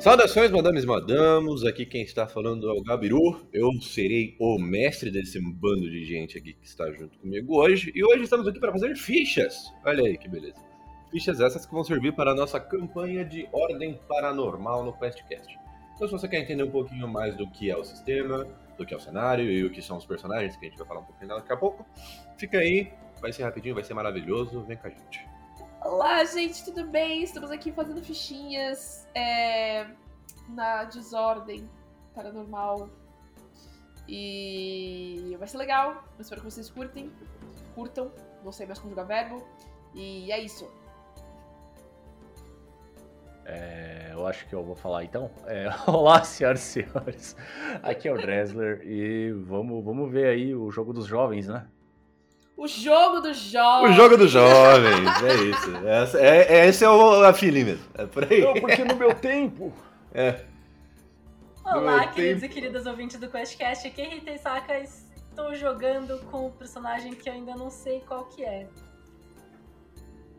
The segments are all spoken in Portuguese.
Saudações, madames e madamos. Aqui quem está falando é o Gabiru. Eu serei o mestre desse bando de gente aqui que está junto comigo hoje. E hoje estamos aqui para fazer fichas. Olha aí que beleza. Fichas essas que vão servir para a nossa campanha de Ordem Paranormal no QuestCast. Então, se você quer entender um pouquinho mais do que é o sistema, do que é o cenário e o que são os personagens, que a gente vai falar um pouquinho daqui a pouco, fica aí. Vai ser rapidinho, vai ser maravilhoso. Vem com a gente. Olá, gente, tudo bem? Estamos aqui fazendo fichinhas é, na desordem paranormal. E vai ser legal. Eu espero que vocês curtem. Curtam. Não sei mais conjugar verbo. E é isso. É, eu acho que eu vou falar então. É, olá, senhoras e senhores. Aqui é o Dressler e vamos, vamos ver aí o jogo dos jovens, né? O jogo dos jovens. O jogo dos jovens, é isso. Essa, é, é, esse é o, a feeling mesmo. É por aí. Não, porque no meu tempo. É. Olá, meu queridos tempo. e queridas ouvintes do QuestCast. Aqui é Rita Isaka. Estou jogando com o personagem que eu ainda não sei qual que é.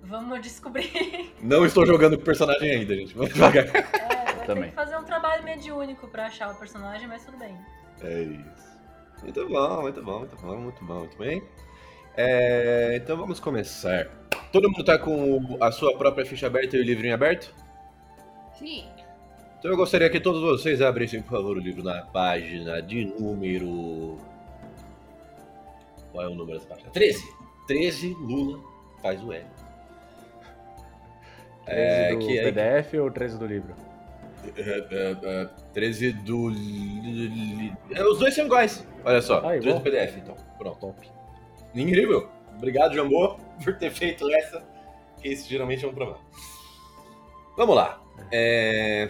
Vamos descobrir. Não estou jogando com o personagem ainda, gente. Vamos devagar. É, vai Também. ter que fazer um trabalho mediúnico pra achar o personagem, mas tudo bem. É isso. Muito bom, muito bom, muito bom, muito bom, muito bem. É, então vamos começar. Todo mundo tá com a sua própria ficha aberta e o livrinho aberto? Sim. Então eu gostaria que todos vocês abrissem, por favor, o livro na página de número. Qual é o número dessa página? 13. 13, Lula faz o L. 13 É, do que é- PDF ou 13 do livro? É, é, é, 13 do. é, Os dois são iguais. Olha só. Ah, 13 igual? do PDF, então. Pronto. Top. Incrível. Obrigado, Jambô, por ter feito essa. Que isso geralmente é um problema. Vamos lá. É,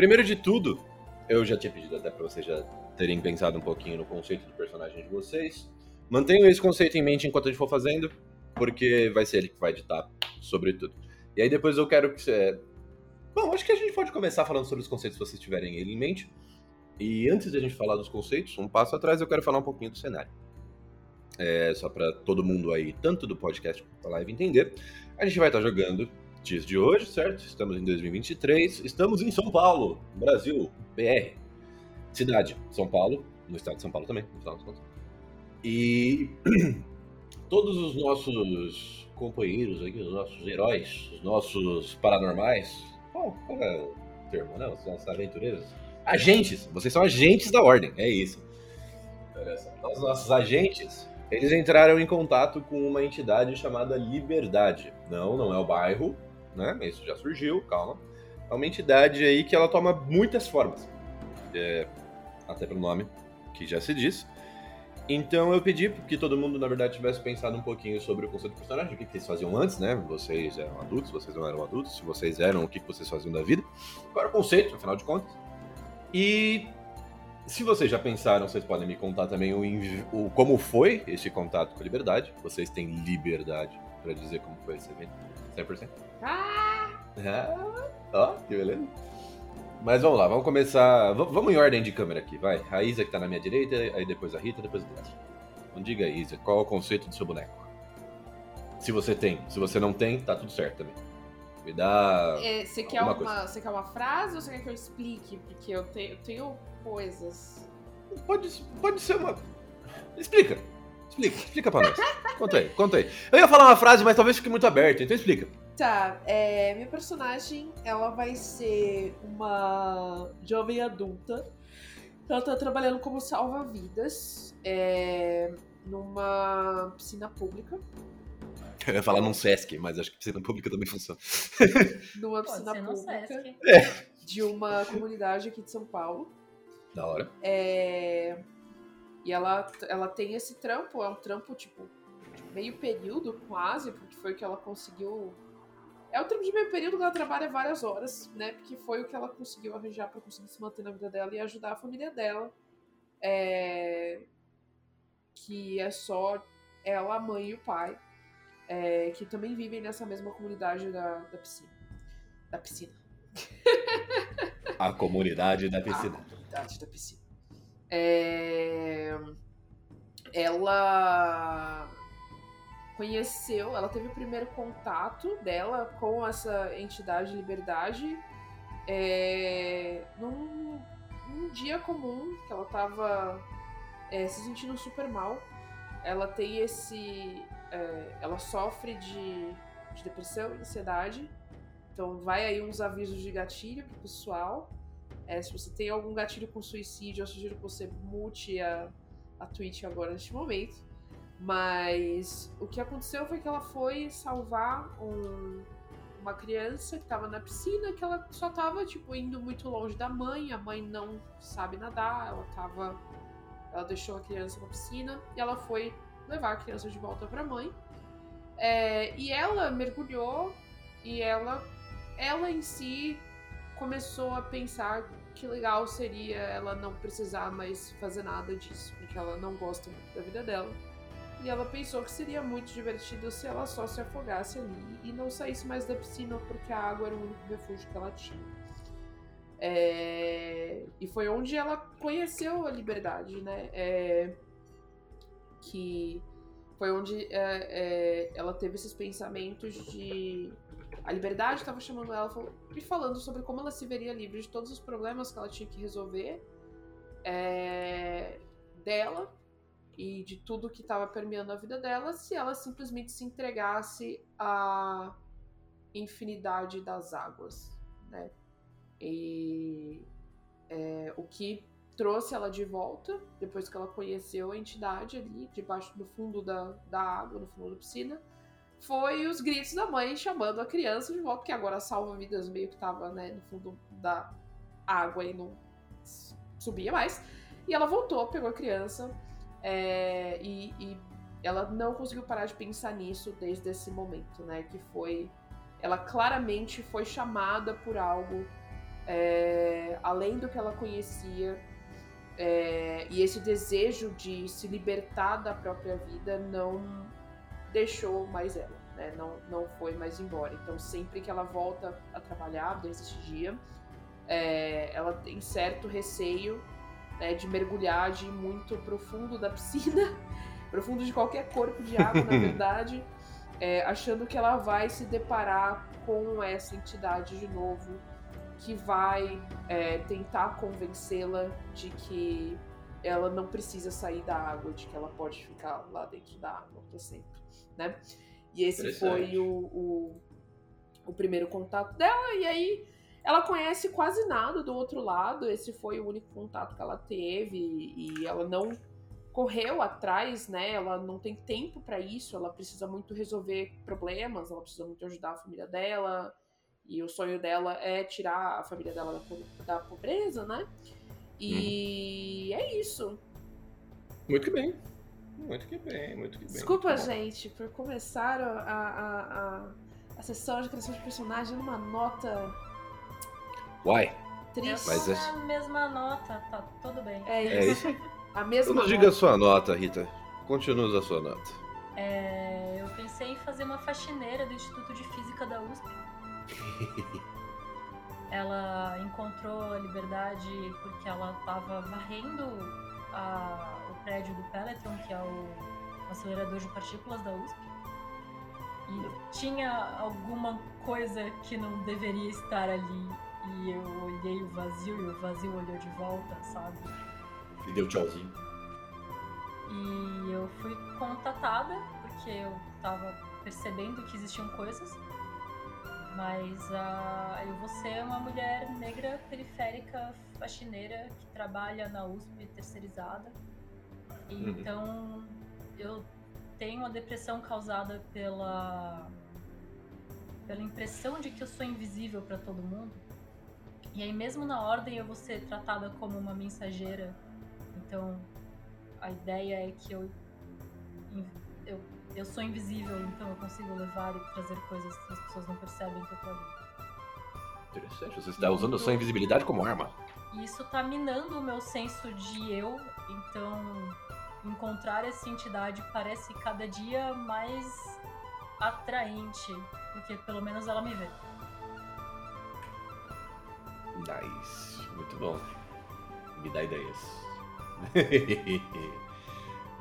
Primeiro de tudo, eu já tinha pedido até pra vocês já terem pensado um pouquinho no conceito do personagem de vocês. Mantenham esse conceito em mente enquanto a gente for fazendo, porque vai ser ele que vai editar sobre tudo. E aí depois eu quero que você. Bom, acho que a gente pode começar falando sobre os conceitos se vocês tiverem ele em mente. E antes de a gente falar dos conceitos, um passo atrás eu quero falar um pouquinho do cenário. É, só para todo mundo aí, tanto do podcast quanto da live, entender. A gente vai estar jogando dias de hoje, certo? Estamos em 2023, estamos em São Paulo, Brasil, BR. Cidade, São Paulo, no estado de São Paulo também, no final das contas. E todos os nossos companheiros aqui, os nossos heróis, os nossos paranormais, qual, qual é o termo, né? Os nossos aventureiros? Agentes, vocês são agentes da ordem, é isso. Olha nossos agentes, eles entraram em contato com uma entidade chamada Liberdade. Não, não é o bairro, né? Isso já surgiu, calma. É uma entidade aí que ela toma muitas formas. É, até pelo nome, que já se diz. Então eu pedi que todo mundo, na verdade, tivesse pensado um pouquinho sobre o conceito do personagem, o que, que eles faziam antes, né? Vocês eram adultos, vocês não eram adultos, se vocês eram, o que, que vocês faziam da vida. Qual era o conceito, afinal de contas. E se vocês já pensaram, vocês podem me contar também o, o- como foi esse contato com a liberdade. Vocês têm liberdade pra dizer como foi esse evento? 100%? Ah, Ah, ó, que beleza. Mas vamos lá, vamos começar. v- vamos em ordem de câmera aqui, vai. A Isa que tá na minha direita, aí depois a Rita, depois o Glass. Então diga aí, Isa, qual é o conceito do seu boneco? Se você tem. Se você não tem, tá tudo certo também. Me dá. é, você, quer uma, você quer uma frase ou você quer que eu explique? Porque eu tenho, eu tenho coisas. Pode, pode ser uma. Explica. Explica, explica pra nós. Conta aí, conta aí. Eu ia falar uma frase, mas talvez fique muito aberto, então explica. Tá, é, minha personagem, ela vai ser uma jovem adulta. Ela tá trabalhando como salva-vidas é, numa piscina pública. Eu ia falar num Sesc, mas acho que piscina pública também funciona. Numa Pode piscina pública Sesc. de uma comunidade aqui de São Paulo. Da hora. É, E ela, ela tem esse trampo, é um trampo, tipo, meio período quase, porque foi o que ela conseguiu. É o trampo de meio período que ela trabalha várias horas, né? Porque foi o que ela conseguiu arranjar pra conseguir se manter na vida dela e ajudar a família dela. É, Que é só ela, a mãe e o pai, é, que também vivem nessa mesma comunidade da, da piscina. Da piscina. A comunidade da piscina. Da piscina. É, Ela conheceu, ela teve o primeiro contato dela com essa entidade Liberdade é, num, num dia comum, que ela tava é, se sentindo super mal, ela tem esse. é, ela sofre de, de depressão ansiedade. Então vai aí uns avisos de gatilho pro pessoal. É, se você tem algum gatilho com suicídio, eu sugiro que você mute a, a Twitch agora neste momento. Mas o que aconteceu foi que ela foi salvar um- uma criança que estava na piscina, que ela só tava, tipo, indo muito longe da mãe, a mãe não sabe nadar, ela tava. Ela deixou a criança na piscina e ela foi levar a criança de volta pra mãe. É, e ela mergulhou e ela, ela em si começou a pensar que legal seria ela não precisar mais fazer nada disso, porque ela não gosta muito da vida dela. E ela pensou que seria muito divertido se ela só se afogasse ali e não saísse mais da piscina, porque a água era o único refúgio que ela tinha. É, E foi onde ela conheceu a liberdade, né? É, Que foi onde é, é, ela teve esses pensamentos de. A liberdade estava chamando ela e falando sobre como ela se veria livre de todos os problemas que ela tinha que resolver é, dela e de tudo que estava permeando a vida dela se ela simplesmente se entregasse à infinidade das águas, né? E é, o que trouxe ela de volta, depois que ela conheceu a entidade ali, debaixo do fundo da, da água, no fundo da piscina, foi os gritos da mãe chamando a criança de volta, que agora salva vidas meio que tava né, no fundo da água e não subia mais. E ela voltou, pegou a criança é, e, e ela não conseguiu parar de pensar nisso desde esse momento, né? Que foi. Ela claramente foi chamada por algo é, além do que ela conhecia. é, e esse desejo de se libertar da própria vida não deixou mais ela, né? Não, não foi mais embora. Então, sempre que ela volta a trabalhar, desde esse dia, é, ela tem certo receio né, de mergulhar, de ir muito profundo da piscina, profundo de qualquer corpo de água, na verdade, é, achando que ela vai se deparar com essa entidade de novo, que vai é, tentar convencê-la de que ela não precisa sair da água, de que ela pode ficar lá dentro da água para sempre, né? E esse foi o, o, o primeiro contato dela, e aí ela conhece quase nada do outro lado, esse foi o único contato que ela teve, e ela não correu atrás, né? Ela não tem tempo para isso, ela precisa muito resolver problemas, ela precisa muito ajudar a família dela, e o sonho dela é tirar a família dela da, da pobreza, né? E é isso. Muito que bem. Muito que bem, muito que bem. Desculpa, Muito bom. gente, por começar a, a, a, a sessão de criação de personagem numa nota Uai, triste. Mas é- tô na mesma nota, tá tudo bem. É é isso. isso. A mesma Não nota. diga a sua nota, Rita. Continue a sua nota. É, eu pensei em fazer uma faxineira do Instituto de Física da USP. Ela encontrou a liberdade porque ela estava varrendo a- o prédio do Peloton, que é o acelerador de partículas da USP. E tinha alguma coisa que não deveria estar ali. E eu olhei o vazio e o vazio olhou de volta, sabe? E deu tchauzinho. E eu fui contatada porque eu tava percebendo que existiam coisas. Mas ah, eu vou ser uma mulher negra periférica faxineira que trabalha na USP terceirizada. E Uhum. Então eu tenho uma depressão causada pela pela impressão de que eu sou invisível para todo mundo. E aí mesmo na ordem eu vou ser tratada como uma mensageira. Então a ideia é que eu, eu, eu sou invisível, então eu consigo levar e trazer coisas que as pessoas não percebem que eu tô ali. Interessante. Você está usando a sua invisibilidade como arma. E isso tá minando o meu senso de eu, então encontrar essa entidade parece cada dia mais atraente, porque pelo menos ela me vê. Nice. Muito bom. Me dá ideias.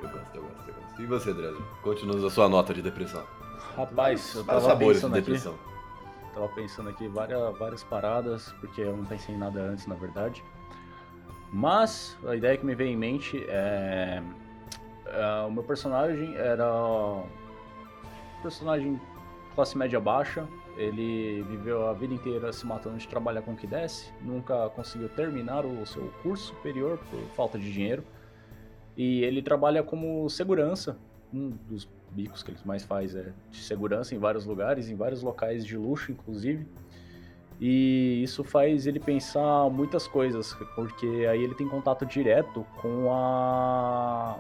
eu gosto, eu gosto, eu gosto. E você, Dresden? Continua a sua nota de depressão. Rapaz, eu tava sabores de pensando aqui. depressão. tava pensando aqui várias, várias paradas, porque eu não pensei em nada antes, na verdade. Mas a ideia que me veio em mente é. é o meu personagem era. Um personagem classe média baixa. Ele viveu a vida inteira se matando de trabalhar com o que desce, nunca conseguiu terminar o seu curso superior por falta de dinheiro. E ele trabalha como segurança, um dos bicos que ele mais faz é de segurança em vários lugares, em vários locais de luxo, inclusive. E isso faz ele pensar muitas coisas, porque aí ele tem contato direto com a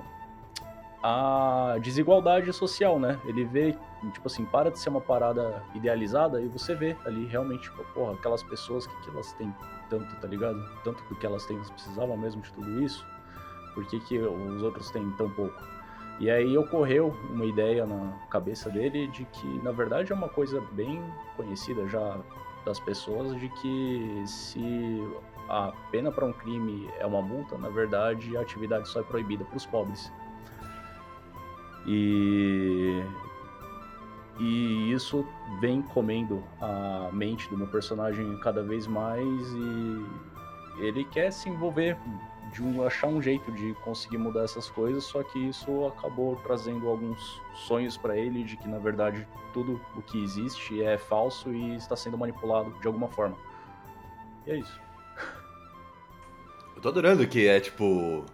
a desigualdade social, né? Ele vê, tipo assim, para de ser uma parada idealizada e você vê ali realmente, tipo, porra, aquelas pessoas que, que elas têm tanto, tá ligado? Tanto porque elas têm, elas precisavam mesmo de tudo isso, por que, que os outros têm tão pouco? E aí ocorreu uma ideia na cabeça dele de que, na verdade, é uma coisa bem conhecida já das pessoas de que se a pena para um crime é uma multa, na verdade, a atividade só é proibida para os pobres. E e isso vem comendo a mente do meu personagem cada vez mais e ele quer se envolver de um, achar um jeito de conseguir mudar essas coisas, só que isso acabou trazendo alguns sonhos para ele de que na verdade tudo o que existe é falso e está sendo manipulado de alguma forma. E é isso. Eu tô adorando que é tipo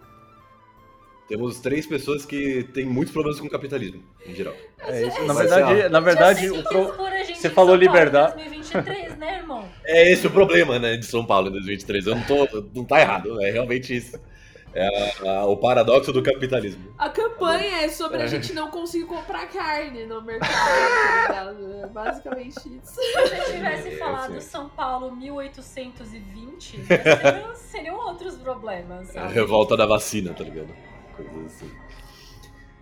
temos três pessoas que têm muitos problemas com o capitalismo, em geral. É isso. Na verdade, na verdade, o pro... você falou liberdade. 2023, né, irmão? É esse o problema, né, de São Paulo em 2023. Eu não tô, não tá errado, é realmente isso. É a, a, o paradoxo do capitalismo. A campanha é sobre é. a gente não conseguir comprar carne no mercado? É basicamente isso. Se você tivesse é, falado São Paulo 1820, seriam, seriam outros problemas. Sabe? É a revolta da vacina, tá ligado? coisas assim.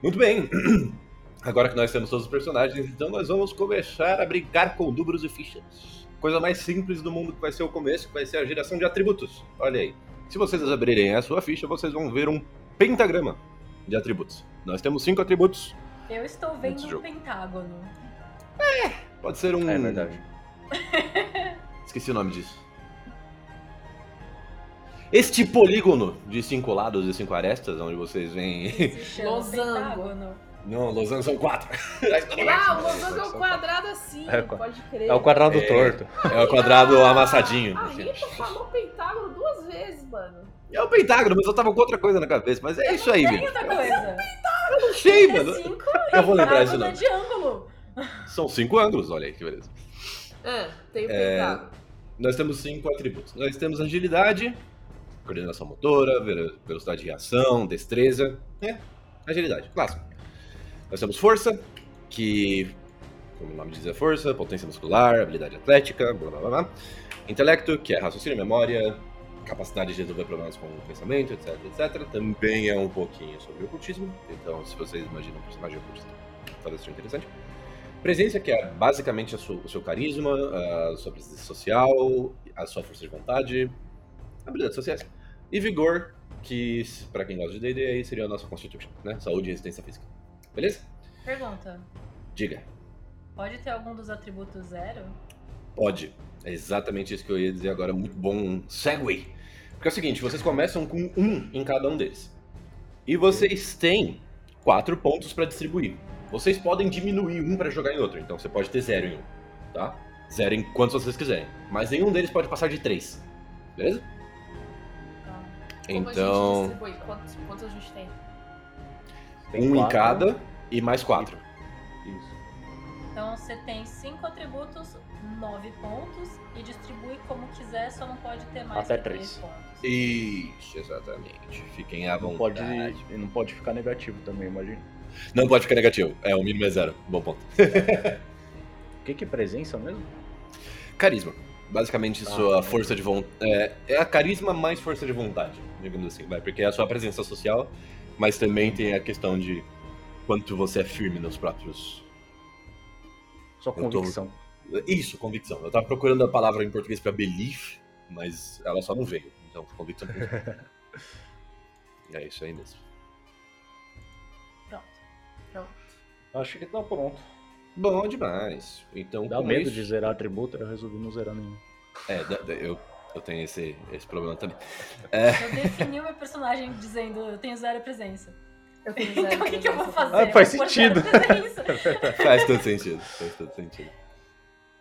Muito bem. Agora que nós temos todos os personagens, então nós vamos começar a brincar com números e fichas. Coisa mais simples do mundo que vai ser o começo, que vai ser a geração de atributos. Olha aí. Se vocês abrirem a sua ficha, vocês vão ver um pentagrama de atributos. Nós temos cinco atributos. Eu estou vendo um pentágono. É, pode ser um. É verdade. Esqueci o nome disso. Este polígono de cinco lados e cinco arestas, onde vocês veem. Losango. Não, losango são quatro. Ah, o losango é um quadrado assim, é, pode crer. É o quadrado é, torto. É o quadrado ah, amassadinho. A Rita falou pentágono duas vezes, mano. É o pentágono, mas eu tava com outra coisa na cabeça. Mas é eu isso aí, velho. outra coisa. Eu não sei, mano. É cinco eu vou lembrar isso não. de ângulo. São cinco ângulos, olha aí que beleza. É, tem o pentágono. É, nós temos cinco atributos. Nós temos agilidade, coordenação motora, velocidade de reação, destreza, é, agilidade, clássico. Nós temos força, que, como o nome diz, é força, potência muscular, habilidade atlética, blá blá blá. Intelecto, que é raciocínio, memória, capacidade de resolver problemas com o pensamento, etc, etc. Também é um pouquinho sobre ocultismo, então se vocês imaginam um personagem ocultista, talvez seja interessante. Presença, que é basicamente sua, o seu carisma, a sua presença social, a sua força de vontade, habilidades sociais. E vigor, que para quem gosta de D&D seria a nossa constituição, né? Saúde e resistência física. Beleza? Pergunta. Diga. Pode ter algum dos atributos zero? Pode. É exatamente isso que eu ia dizer agora. Muito bom segue. Porque é o seguinte, vocês começam com um em cada um deles. E vocês têm quatro pontos para distribuir. Vocês podem diminuir um para jogar em outro. Então você pode ter zero em um, tá? Zero em quantos vocês quiserem. Mas nenhum deles pode passar de três. Beleza? Como então. A quantos, quantos a gente tem? Tem um quatro. em cada e mais quatro. Isso. Então você tem cinco atributos, nove pontos e distribui como quiser, só não pode ter mais Até três pontos. Isso, exatamente. Fiquem à não vontade. Pode, não pode ficar negativo também, imagina. Não pode ficar negativo. É, o mínimo é zero. Bom ponto. O que, que é presença mesmo? Carisma. Basicamente, ah, sua força de vontade. É, é, a carisma mais força de vontade, digamos assim, vai. Porque é a sua presença social, mas também tem a questão de quanto você é firme nos próprios. Sua convicção. Tô... Isso, convicção. Eu tava procurando a palavra em português para belief, mas ela só não veio. Então, convicção. é isso aí mesmo. Pronto. Pronto. Acho que tá pronto. Bom demais. Então, Dá medo isso- de zerar atributo, eu resolvi não zerar nenhum. É, eu, eu tenho esse, esse problema também. Eu defini o meu personagem dizendo eu tenho zero presença. Eu tenho Então o que, que eu vou fazer? Ah, faz sentido. Faz todo sentido, faz todo sentido.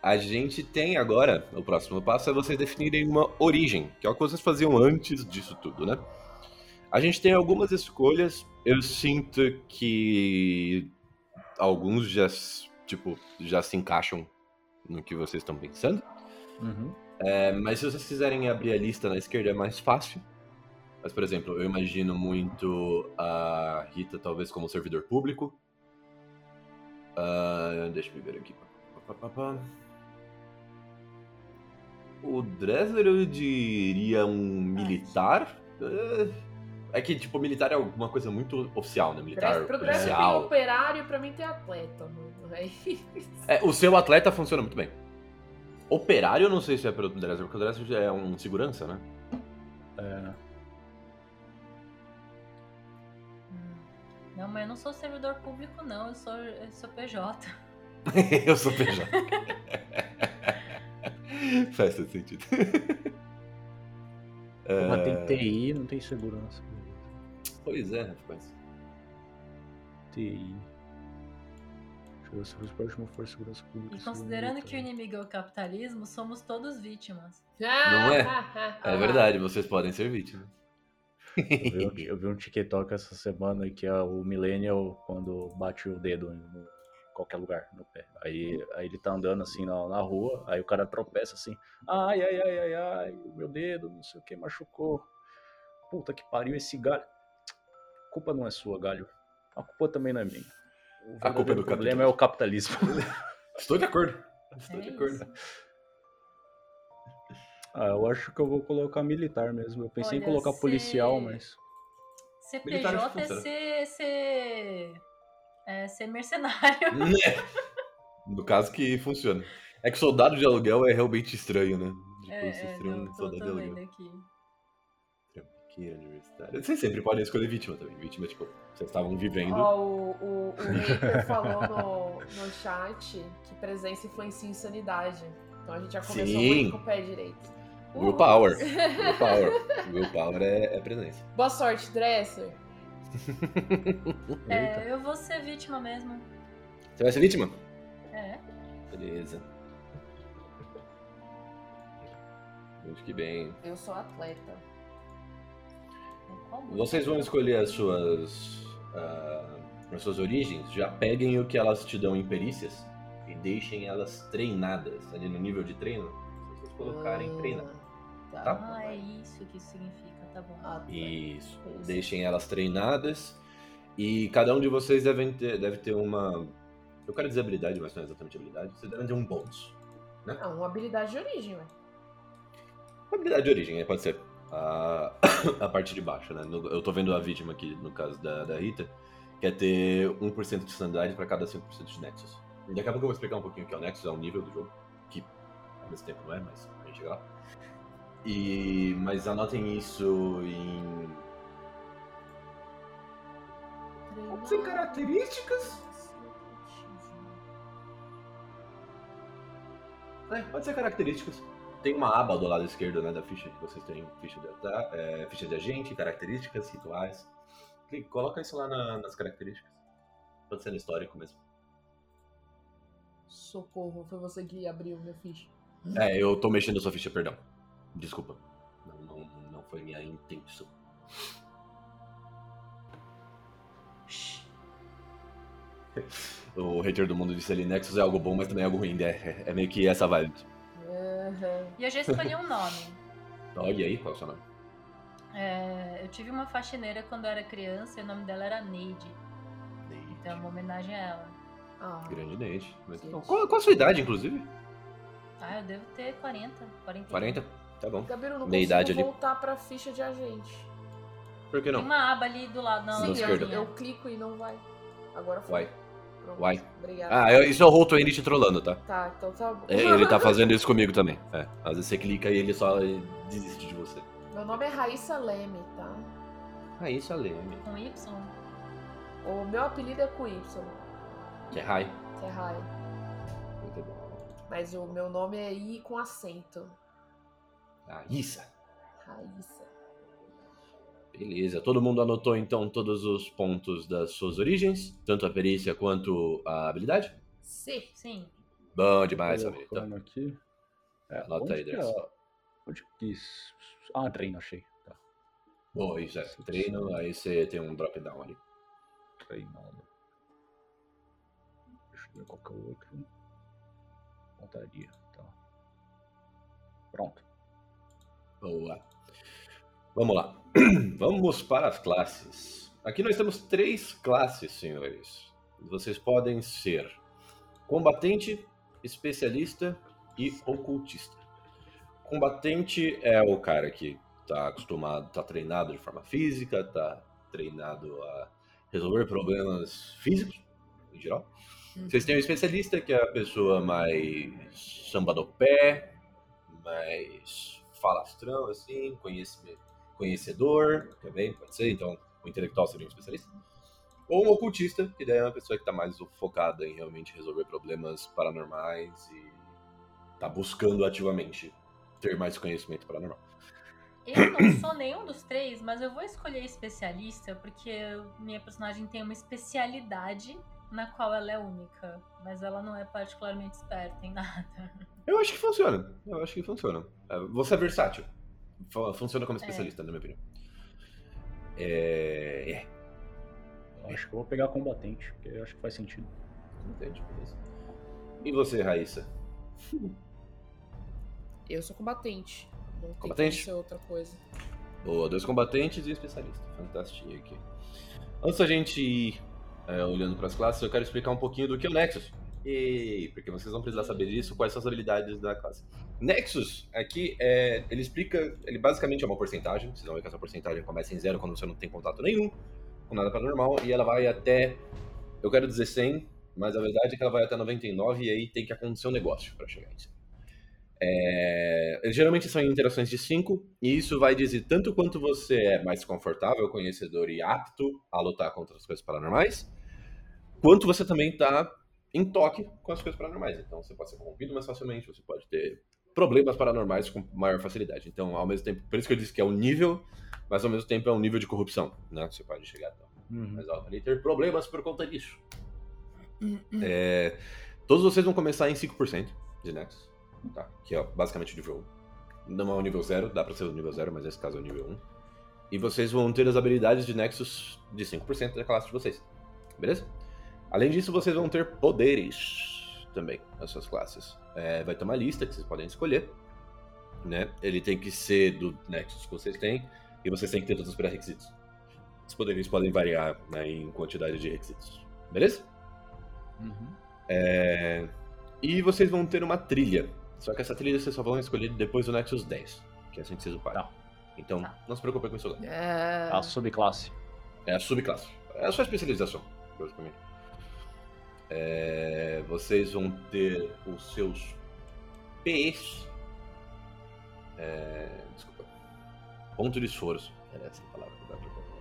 A gente tem agora, o próximo passo é vocês definirem uma origem, que é o que vocês faziam antes disso tudo, né? A gente tem algumas escolhas, eu sinto que alguns já, tipo, já se encaixam no que vocês estão pensando. Uhum. É, mas se vocês quiserem abrir a lista na esquerda é mais fácil. Mas, por exemplo, eu imagino muito a Rita talvez como servidor público. Ah, deixa eu ver aqui. O Dresler eu diria um militar. É que, tipo, militar é alguma coisa muito oficial, né? Militar Pro Dress tem policial. operário, pra mim tem atleta, mano. Aí- É, o seu atleta funciona muito bem. Operário eu não sei se é pro Dresler, porque o Dresler já é um segurança, né? É, Hum. Não, mas eu não sou servidor público, não. Eu sou, eu sou PJ. eu sou PJ. Faz todo sentido. Porra, É, tem TI, não tem segurança. Pois é, rapaz. TI. Segurança pública. E considerando que o inimigo é o capitalismo, somos todos vítimas. Não é? É verdade, vocês podem ser vítimas. Eu vi, um, eu vi um TikTok essa semana que é o Millennial quando bate o dedo em qualquer lugar no pé. Aí, aí ele tá andando assim na, na rua, aí o cara tropeça assim, ai, ai, ai, ai, ai, o meu dedo, não sei o que, machucou. Puta que pariu esse galho. A culpa não é sua, galho. A culpa também não é minha. O A culpa é do problema é o capitalismo. Estou de acordo. Estou É de acordo. ah, eu acho que eu vou colocar militar mesmo. Eu pensei Olha, em colocar policial, mas. Ser Militar acho que PJ é ser, ser, é ser mercenário. No caso que funciona. É que soldado de aluguel é realmente estranho, né? Tipo, É, é, um tô, soldado de aluguel. vendo aqui. Trampiqueiro universitário. Vocês sempre podem escolher vítima também. Vítima, tipo, vocês estavam vivendo. Ó, o, o, o falou no, no chat que presença influencia em sanidade. Então a gente já começou Sim. muito com o pé direito. Uh, Willpower. Willpower. Willpower é, é presença. Boa sorte, Dresser. É, eu vou ser vítima mesmo. Você vai ser vítima? É. Beleza. Muito que bem. Eu sou atleta. Vocês vão escolher as suas. ah, as suas origens. Já peguem o que elas te dão em perícias e deixem elas treinadas ali no nível de treino. Se vocês colocarem treinar. Tá. Tá? Ah, é isso que significa, tá bom. Atleta. Isso. Isso. Deixem elas treinadas. E cada um de vocês devem ter, deve ter uma. Eu quero dizer habilidade, mas não é exatamente habilidade. Vocês devem ter um bônus. Ah, uma habilidade de origem, ué. Uma habilidade de origem, né? pode ser. A, a parte de baixo, né? No- eu tô vendo a vítima aqui, no caso da, da Rita, que é ter 1% de sanidade para cada 5% de Nexus. E daqui a pouco eu vou explicar um pouquinho o que é o Nexus, é um nível do jogo, que ao mesmo tempo não é, mas a gente chega lá. E, mas anotem isso em. Pode ser características? É, pode ser características. Tem uma aba do lado esquerdo né, da ficha que vocês têm ficha de, é, ficha de agente, características, rituais. Clique- Coloca isso lá na- nas características. Pode ser no histórico mesmo. Socorro, foi você que abriu minha ficha. É, eu tô mexendo na sua ficha, perdão. Desculpa. Não, não, não foi minha intenção. O hater do mundo disse ali, Nexus é algo bom, mas também é algo ruim. É, é meio que essa vibe. Aham. E eu já escolhi um nome. Olha aí, qual é o seu nome? É, eu tive uma faxineira quando eu era criança e o nome dela era Neide. Então é uma homenagem a ela. Ah, Grande Neide. Qual, qual a sua idade, inclusive? Ah, eu devo ter 40, 41. 40? Tá bom. Gabiru, não Meia consigo idade ali. voltar pra ficha de agente. Por que Tem não? uma aba ali do lado, não, Sim, eu, eu clico e não vai. Agora foi. Vai. Pronto. Ah, eu- isso é o Roll te trolando, tá? Tá, então tá bom. É, Ele tá fazendo isso comigo também. É. Às vezes você clica e ele só desiste de você. Meu nome é Raíssa Leme, tá? É Leme. com Y. O meu apelido é com Y, Que é Rai. que é Rai. Muito bom. Mas o meu nome é I com acento. Raíssa. Raíssa. Beleza. Todo mundo anotou então todos os pontos das suas origens? Tanto a perícia quanto a habilidade? C. Sim. Bom demais, família. Então, Colocando aqui. É, Anota onde aí, que Deus. é- Onde que isso? Ah, treino, achei. Tá. Boa, isso é. Treino, aí você tem um drop down ali. Treinado. Deixa eu ver qual que é o outro. Pontaria. Tá. Pronto. Boa. Vamos lá. Vamos para as classes. Aqui nós temos três classes, senhores. Vocês podem ser combatente, especialista e ocultista. Combatente é o cara que tá acostumado, tá treinado de forma física, tá treinado a resolver problemas físicos, em geral. Vocês têm o especialista, que é a pessoa mais samba do pé, mais falastrão, assim, conhecimento, conhecedor, também pode ser. Então, o intelectual seria um especialista. Ou um ocultista, que daí é uma pessoa que está mais focada em realmente resolver problemas paranormais e tá buscando ativamente ter mais conhecimento paranormal. Eu não sou nenhum dos três, mas eu vou escolher especialista porque minha personagem tem uma especialidade na qual ela é única, mas ela não é particularmente esperta em nada. Eu acho que funciona. Eu acho que funciona. É, Você é versátil. Fu- Funciona como especialista, na minha opinião. É. é. Acho que eu vou pegar combatente, porque eu acho que faz sentido. Entende, beleza. E você, Raíssa? Eu sou combatente. Não tem Combatente? como ser outra coisa. Boa, dois combatentes e um especialista. Fantástico aqui. Antes da gente ir é, olhando para as classes, eu quero explicar um pouquinho do que é o Nexus. E porque vocês vão precisar saber disso, quais são as habilidades da classe. Nexus, aqui, é, ele explica, ele basicamente é uma porcentagem, vocês vão ver que essa porcentagem começa em zero quando você não tem contato nenhum com nada paranormal, e ela vai até, eu quero dizer 100, mas a verdade é que ela vai até 99 e aí tem que acontecer um negócio para chegar em 100. É, geralmente são interações de 5, e isso vai dizer tanto quanto você é mais confortável, conhecedor e apto a lutar contra as coisas paranormais, quanto você também está em toque com as coisas paranormais. Então você pode ser corrompido mais facilmente, você pode ter problemas paranormais com maior facilidade. Então, ao mesmo tempo, por isso que eu disse que é um nível, mas ao mesmo tempo é um nível de corrupção, né? Você pode chegar até mais alto ali e ter problemas por conta disso. É, todos vocês vão começar em 5% de Nexus, tá? Que é basicamente o nível 1. Não é o nível 0, dá pra ser o nível 0, mas nesse caso é o nível 1. E vocês vão ter as habilidades de Nexus de 5% da classe de vocês. Beleza? Além disso, vocês vão ter poderes também nas suas classes. É, vai ter uma lista que vocês podem escolher. Né? Ele tem que ser do Nexus que vocês têm. E vocês têm que ter todos os pré-requisitos. Os poderes podem variar né, em quantidade de requisitos. Beleza? Uhum. É, E vocês vão ter uma trilha. Só que essa trilha vocês só vão escolher depois do Nexus 10. Que é assim que vocês uparem. Tá. Então, Tá. não se preocupe com isso agora. É... A subclasse. É a subclasse. É a sua especialização, basicamente. É, vocês vão ter os seus PEs. É, desculpa. Ponto de esforço. Era essa palavra que tava procurando.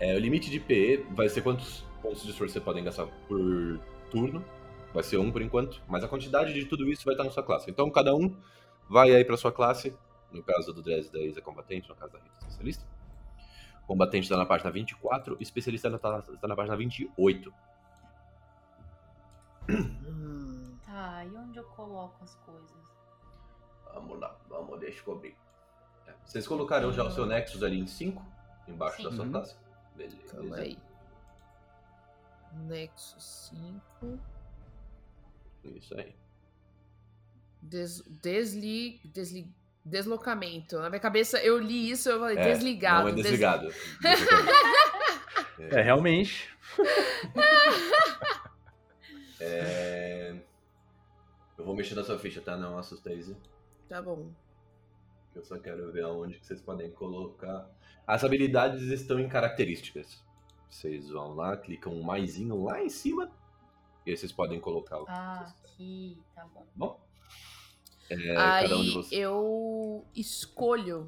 É, o limite de PE vai ser quantos pontos de esforço você podem gastar por turno. Vai ser um por enquanto. Mas a quantidade de tudo isso vai estar na sua classe. Então cada um vai aí pra sua classe. No caso do Dress da Isa combatente, no caso da Rita especialista. Combatente está na página 24, especialista está está na página 28. Hum, Tá, e onde eu coloco as coisas? Vamos lá, vamos descobrir. É, Vocês colocaram já o seu Nexus ali em 5, embaixo Sim. da sua classe? Beleza. calma aí. Nexus 5. Isso aí. Des, desli, desli, deslocamento. Na minha cabeça eu li isso, eu falei É, desligado. Não é des- desligado. É, realmente. É, Eu vou mexer na sua ficha, tá? Não assusta, Izzy. Tá bom. Eu só quero ver aonde que vocês podem colocar. As habilidades estão em características. Vocês vão lá, clicam um maisinho lá em cima. E aí vocês podem colocar o que Ah, aqui, tá bom. Bom? É, aí cada um de vocês. eu escolho.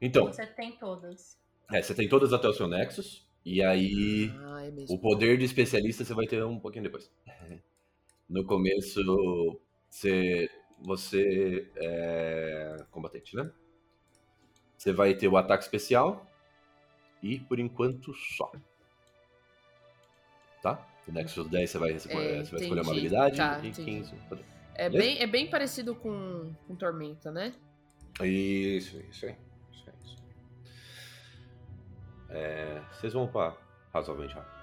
Então, Você tem todas. é, você tem todas até o seu Nexus. E aí, Ah, é o poder de especialista você vai ter um pouquinho depois. No começo, você, você é combatente, né? Você vai ter o ataque especial e, por enquanto, só. Tá? No Nexus 10 você vai, você É, vai escolher uma habilidade Tá, e entendi. 15. É bem, é bem parecido com, com Tormenta, né? Isso, isso aí. É, vocês vão upar razoavelmente rápido.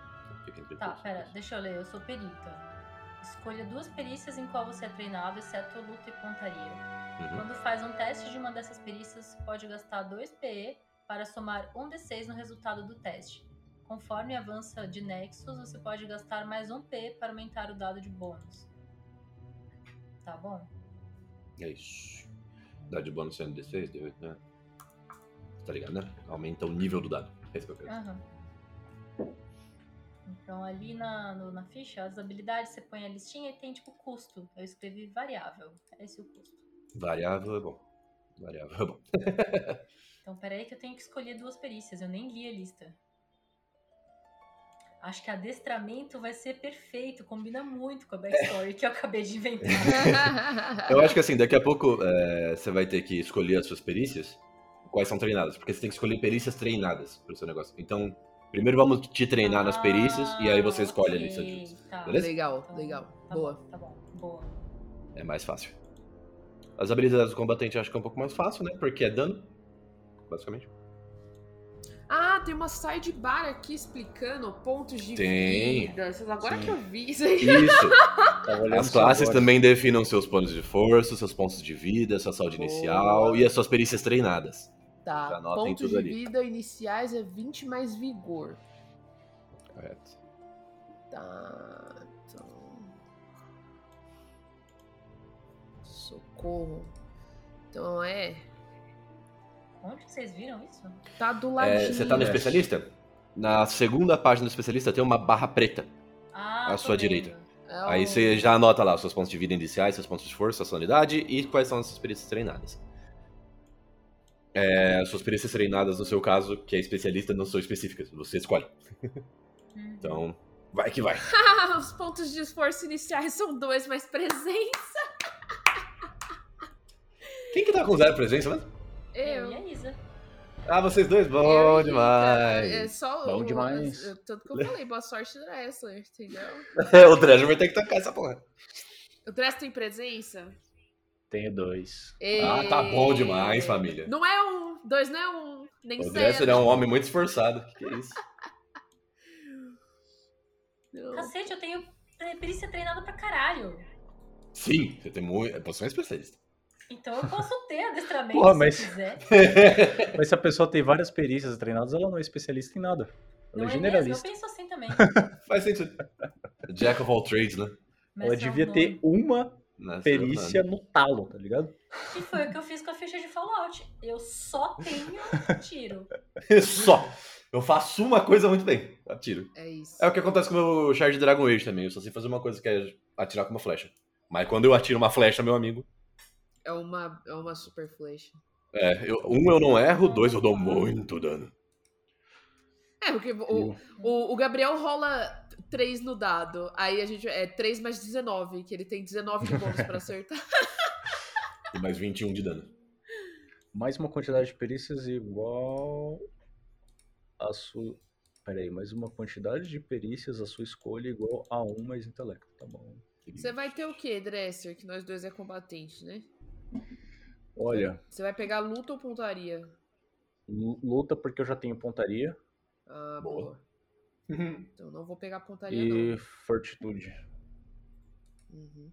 Tá, pera, deixa eu ler. Eu sou perita. Escolha duas perícias em qual você é treinado, exceto luta e pontaria. Uhum. Quando faz um teste de uma dessas perícias, pode gastar 2 PE para somar um D6 no resultado do teste. Conforme avança de Nexus, você pode gastar mais um PE para aumentar o dado de bônus. Tá bom? É isso. Dá de bônus sendo D6, D8, né? Tá ligado, né? Aumenta o nível do dado. É isso que eu quero. dizer. Aham. Então ali na, no- na ficha, as habilidades você põe a listinha e tem tipo custo. Eu escrevi variável. Esse é o custo. Variável é bom. Variável é bom. Então peraí que eu tenho que escolher duas perícias. Eu nem li a lista. Acho que adestramento vai ser perfeito. Combina muito com a backstory que eu acabei de inventar. Eu acho que assim, daqui a pouco é, você vai ter que escolher as suas perícias, quais são treinadas, porque você tem que escolher perícias treinadas pro seu negócio. Então, primeiro vamos te treinar nas perícias e aí você escolhe a ok, lista de Tá. Beleza? legal, Então, legal. Tá Boa. Bom, tá bom, boa. É mais fácil. As habilidades do combatente eu acho que é um pouco mais fácil, né? Porque é dano, basicamente. Ah, tem uma sidebar aqui explicando pontos de Tem. vida. Agora Sim. que eu vi isso aí. Isso! As classes também definem seus pontos de força, seus pontos de vida, sua saúde Boa. inicial e as suas perícias treinadas. Já Tá, anotem pontos tudo de ali. vida iniciais é 20 mais vigor. Correto. Tá, então... Socorro. Então é... Onde vocês viram isso? Tá do É, ladinho. você tá no especialista? Na segunda página do especialista tem uma barra preta. Ah, À sua vendo. direita. É o- Aí você já anota lá os seus pontos de vida iniciais, seus pontos de força, sua sanidade e quais são as suas perícias treinadas. É, as suas perícias treinadas, no seu caso, que é especialista, não são específicas, você escolhe. Uhum. Então, vai que vai. Os pontos de esforço iniciais são dois mais presença. Quem que tá com zero presença, né? Eu Eu. e a Isa. Ah, vocês dois? Bom Eu demais. É só Bom o- demais. Tanto que eu falei, boa sorte, Dressler, entendeu? o Dredger vai ter que tocar essa porra. O Dressler tem presença? Tenho dois. Ah, tá bom demais, família. Não é um, dois não é um, nem O zero. Dredger é um homem muito esforçado. Que que é isso? Não. Cacete, eu tenho perícia treinada pra caralho. Sim, você tem muito. Você é um especialista. Então eu posso ter adestramento Porra, se mas- eu quiser. Mas se a pessoa tem várias perícias treinadas, ela não é especialista em nada. Ela Não é é mesmo? generalista. Eu penso assim também. Faz sentido. Jack of all trades, né? Mas Ela é um devia ter uma Nessa- perícia no talo, tá ligado? E foi o que eu fiz com a ficha de Fallout. Eu só tenho tiro. Só. Eu faço uma coisa muito bem. Atiro. É isso. É o que acontece com o meu Shard de Dragon Age também. Eu só sei fazer uma coisa que é atirar com uma flecha. Mas quando eu atiro uma flecha, meu amigo. É uma, é uma super flecha. É, eu- um eu não erro, dois eu dou muito dano. É, porque o, o, o Gabriel rola 3 no dado. Aí a gente. É 3 mais 19, que ele tem 19 de bônus pra acertar. E mais 21 de dano. Mais uma quantidade de perícias igual a sua. Peraí, mais uma quantidade de perícias a sua escolha igual a 1 mais intelecto. Tá bom. Você vai ter o quê, Dresser? Que nós dois é combatente, né? Olha, Você vai pegar luta ou pontaria? lu- luta porque eu já tenho pontaria Ah, Boa. boa. Então não vou pegar pontaria, e fortitude. não. Uhum.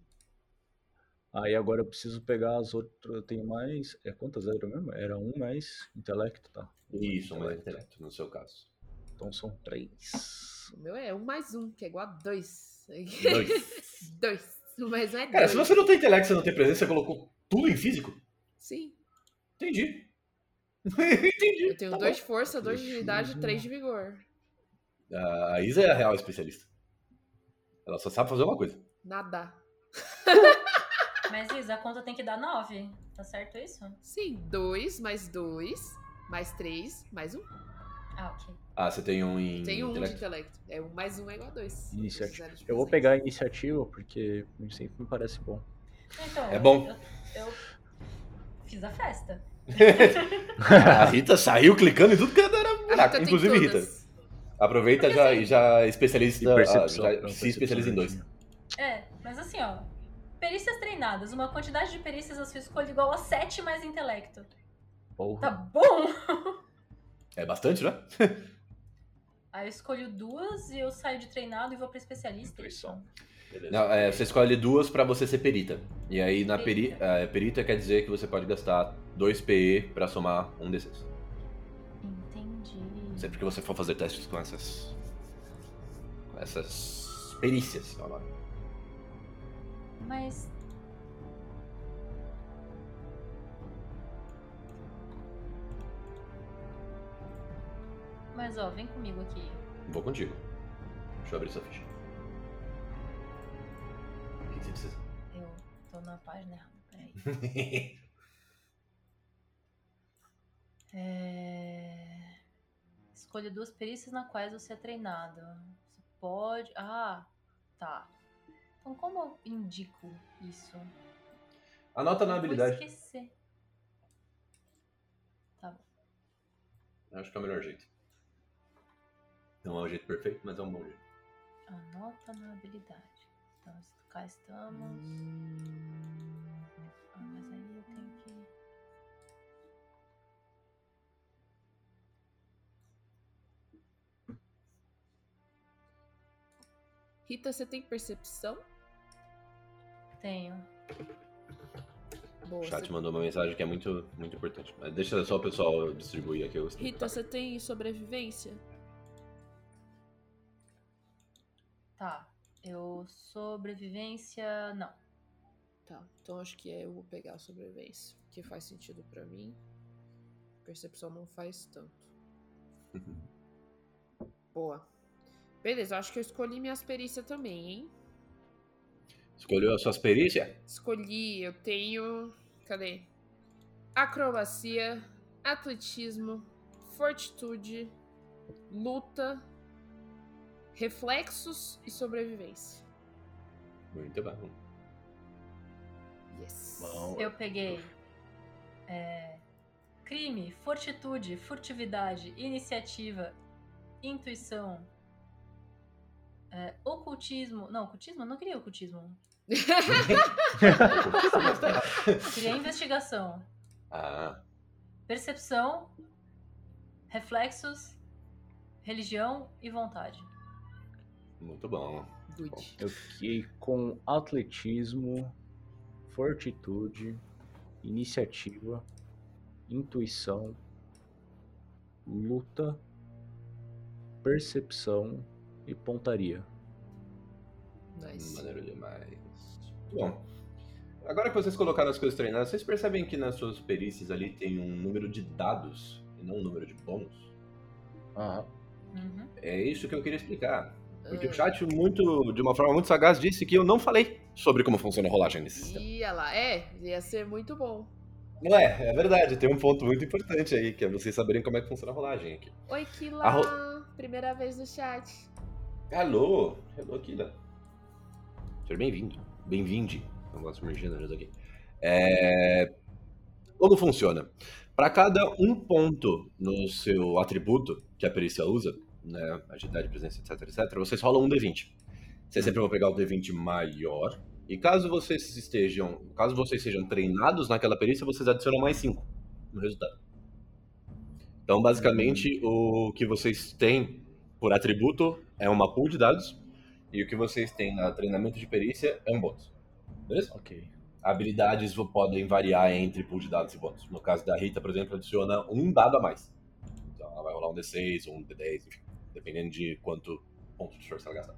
Aí agora eu preciso pegar as outras. Eu tenho mais. É quantas era mesmo? Era um mais intelecto, tá? Isso, mais intelecto, no seu caso. Então são três. O meu é 1 mais 1, que é igual a 2. Dois. 2. Mas não é 2. Cara, se você não tem intelecto, você não tem presença, você colocou tudo em físico? Sim. Entendi. Entendi. Eu tenho Tá 2 de força, 2 de agilidade e 3 de vigor. Bom. A Isa é a real especialista. Ela só sabe fazer uma coisa. Nadar. Mas Isa, a conta tem que dar 9. Tá certo isso? Sim, 2 mais 2, mais 3, mais 1. Ah, ok. Ah, você tem um em Tem um de intelecto? intelecto. É um mais um é igual a dois. Iniciativa. Eu vou pegar a iniciativa porque sempre me parece bom. Então, É bom. Eu, eu fiz a festa. A Rita saiu clicando em tudo que era buraco, tem inclusive Rita. Aproveita já, e já especialista, E percepção. já se especializa em dois. tinha. É, mas assim, ó. Perícias treinadas. Uma quantidade de perícias a sua escolha igual a 7 mais intelecto. Porra. Tá bom? É bastante, né? Aí eu escolho duas e eu saio de treinado e vou pra especialista. Intuição. Não, é, você escolhe duas pra você ser perita. E aí na peri, Perita. é, perita quer dizer que você pode gastar 2 PE pra somar um D6. Sempre que você for fazer testes com essas. com essas perícias. é o nome. Mas. Mas ó, vem comigo aqui. Vou contigo. Deixa eu abrir sua ficha. O que que você precisa? Eu tô na página errada, peraí. É... Escolha duas perícias na quais você é treinado. Você pode. Ah, tá. Então como eu indico isso? Anota na Eu vou habilidade. esquecer. Tá bom. Eu Acho que é o melhor jeito. Não é o jeito perfeito, mas é um bom jeito. Anota na habilidade. Então, cá estamos. Ah, Rita, você tem percepção? Tenho. Boa. O chat você- mandou uma mensagem que é muito, muito importante. Mas deixa só o pessoal distribuir aqui. os- Rita, você tem sobrevivência? Tá. Eu. Sobrevivência. Não. Tá, então acho que eu vou pegar a sobrevivência, que faz sentido pra mim. Percepção não faz tanto. Boa. Beleza, eu acho que eu escolhi minhas perícias também, hein? Escolheu as suas perícias? Escolhi, eu tenho. Cadê? Acrobacia, atletismo, fortitude, luta, reflexos e sobrevivência. Muito bom. Yes. Bom. Eu peguei. é, crime, fortitude, furtividade, iniciativa, intuição, é, ocultismo. Não, ocultismo? Eu não queria ocultismo. Eu queria investigação, ah, percepção, reflexos, religião e vontade. muito bom. Good. Eu fiquei com atletismo, fortitude, iniciativa, intuição, luta, percepção e pontaria. Nice. Maneiro demais. Bom, agora que vocês colocaram as coisas treinadas, vocês percebem que nas suas perícias ali tem um número de dados e não um número de bônus? Aham. Uhum. É isso que eu queria explicar. Porque Ah. o chat, muito, de uma forma muito sagaz, disse que eu não falei sobre como funciona a rolagem nesse sistema. Ia lá, é, ia ser muito bom. Não é, é verdade. Tem um ponto muito importante aí, que é vocês saberem como é que funciona a rolagem aqui. Oi, Kila! A Primeira vez no chat. Alô, alô, Kila. Seja bem-vindo. Bem-vinde. Eu gosto de gêneros aqui. É... Como funciona? Para cada um ponto no seu atributo que a perícia usa, né, agilidade, presença, etc, etc, vocês rolam um D20. Vocês sempre vão pegar o D20 maior. E caso vocês estejam, caso vocês sejam treinados naquela perícia, vocês adicionam mais 5 no resultado. Então, basicamente, o que vocês têm por atributo é uma pool de dados e o que vocês têm na treinamento de perícia é um bônus. Beleza? Ok. Habilidades podem variar entre pool de dados e bônus. No caso da Rita, por exemplo, adiciona um dado a mais. Então ela vai rolar um D6 ou um D10, enfim, dependendo de quanto ponto de força ela gastar.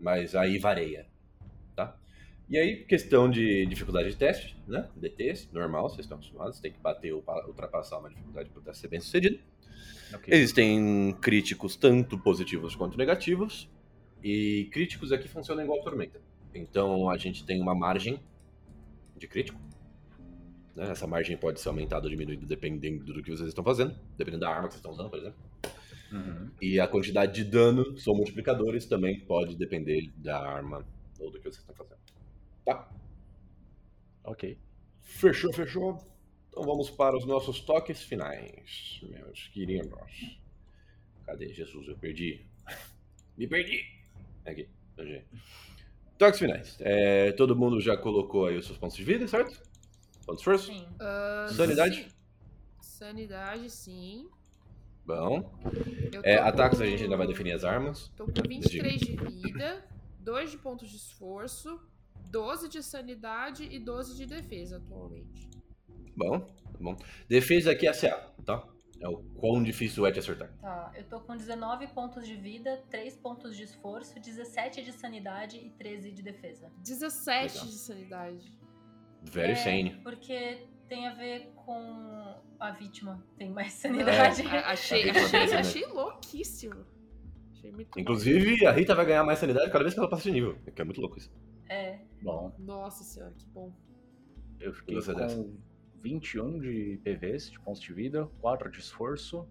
Mas aí varia, tá? E aí, questão de dificuldade de teste, né? DTs, normal, vocês estão acostumados, tem que bater ou pa- ultrapassar uma dificuldade para o teste ser bem sucedido. Ok. Existem críticos tanto positivos quanto negativos. E críticos aqui funcionam igual tormenta. Então a gente tem uma margem de crítico. né? Essa margem pode ser aumentada ou diminuída dependendo do que vocês estão fazendo, dependendo da arma que vocês estão usando, por exemplo. Uhum. E a quantidade de dano são multiplicadores, também pode depender da arma ou do que vocês estão fazendo. Tá? Ok. Fechou, fechou. Então vamos para os nossos toques finais, meus queridos. Cadê Jesus? Eu perdi. Me perdi! Aqui, achei. Toques finais. É, todo mundo já colocou aí os seus pontos de vida, certo? Pontos de força? Sim. Ah, Sanidade? sim. Sanidade, sim. Bom. É, ataques com- a gente ainda vai definir as armas. Tô com 23 de vida, 2 de pontos de esforço, 12 de sanidade e 12 de defesa atualmente. Bom, bom. Defesa aqui é CA, tá? É o quão difícil é te acertar. Tá, eu tô com 19 pontos de vida, 3 pontos de esforço, 17 de sanidade e 13 de defesa. 17 Legal. de sanidade. Very É, sane. Porque tem a ver com a vítima. Tem mais sanidade. A- Achei, Tá achei, bacana. achei louquíssimo. Achei muito. Inclusive, a Rita vai ganhar mais sanidade cada vez que ela passa de nível. Que é muito louco isso. É. Bom, Nossa senhora, que bom. eu fiquei com dessa? 21 de PVs, de pontos de vida, 4 de esforço,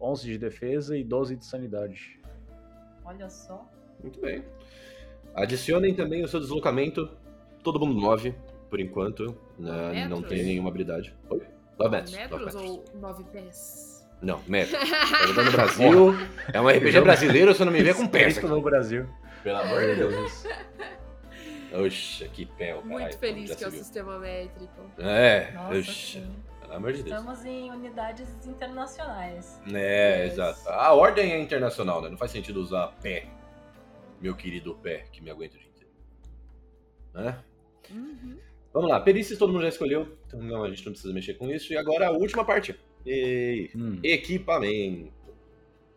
11 de defesa e 12 de sanidade. Olha só. Muito bem. Adicionem também o seu deslocamento. Todo mundo 9, por enquanto. né? Não tem nenhuma habilidade. Oi? 9 metros. Metros metros. ou 9 pés? Não, metros. Tá no Brasil. É um RPG brasileiro, você não me vê com pés Escrito aqui. no Brasil. Pelo amor de Deus. Oxa, que pé, caralho. Muito feliz que é o sistema métrico. É, Nossa, oxa, sim. pelo amor de Deus. Estamos em unidades internacionais. É, Yes. exato. A ordem é internacional, né? Não faz sentido usar pé. Meu querido pé, que me aguenta o dia inteiro. Né? Uhum. Vamos lá, perícias todo mundo já escolheu, então não, a gente não precisa mexer com isso. E agora a última parte. E... Hum. Equipamento.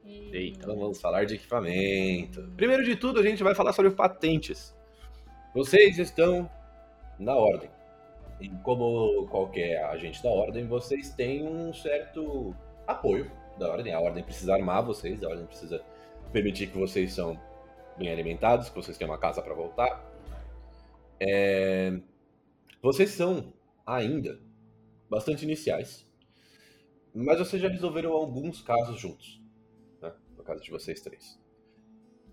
Eita. Então vamos falar de equipamento. Primeiro de tudo, a gente vai falar sobre patentes. Vocês estão na ordem. E como qualquer agente da ordem, vocês têm um certo apoio da ordem. A ordem precisa armar vocês, a ordem precisa permitir que vocês são bem alimentados, que vocês têm uma casa para voltar. É, Vocês são ainda bastante iniciais, mas vocês já resolveram alguns casos juntos, né? no caso de vocês três.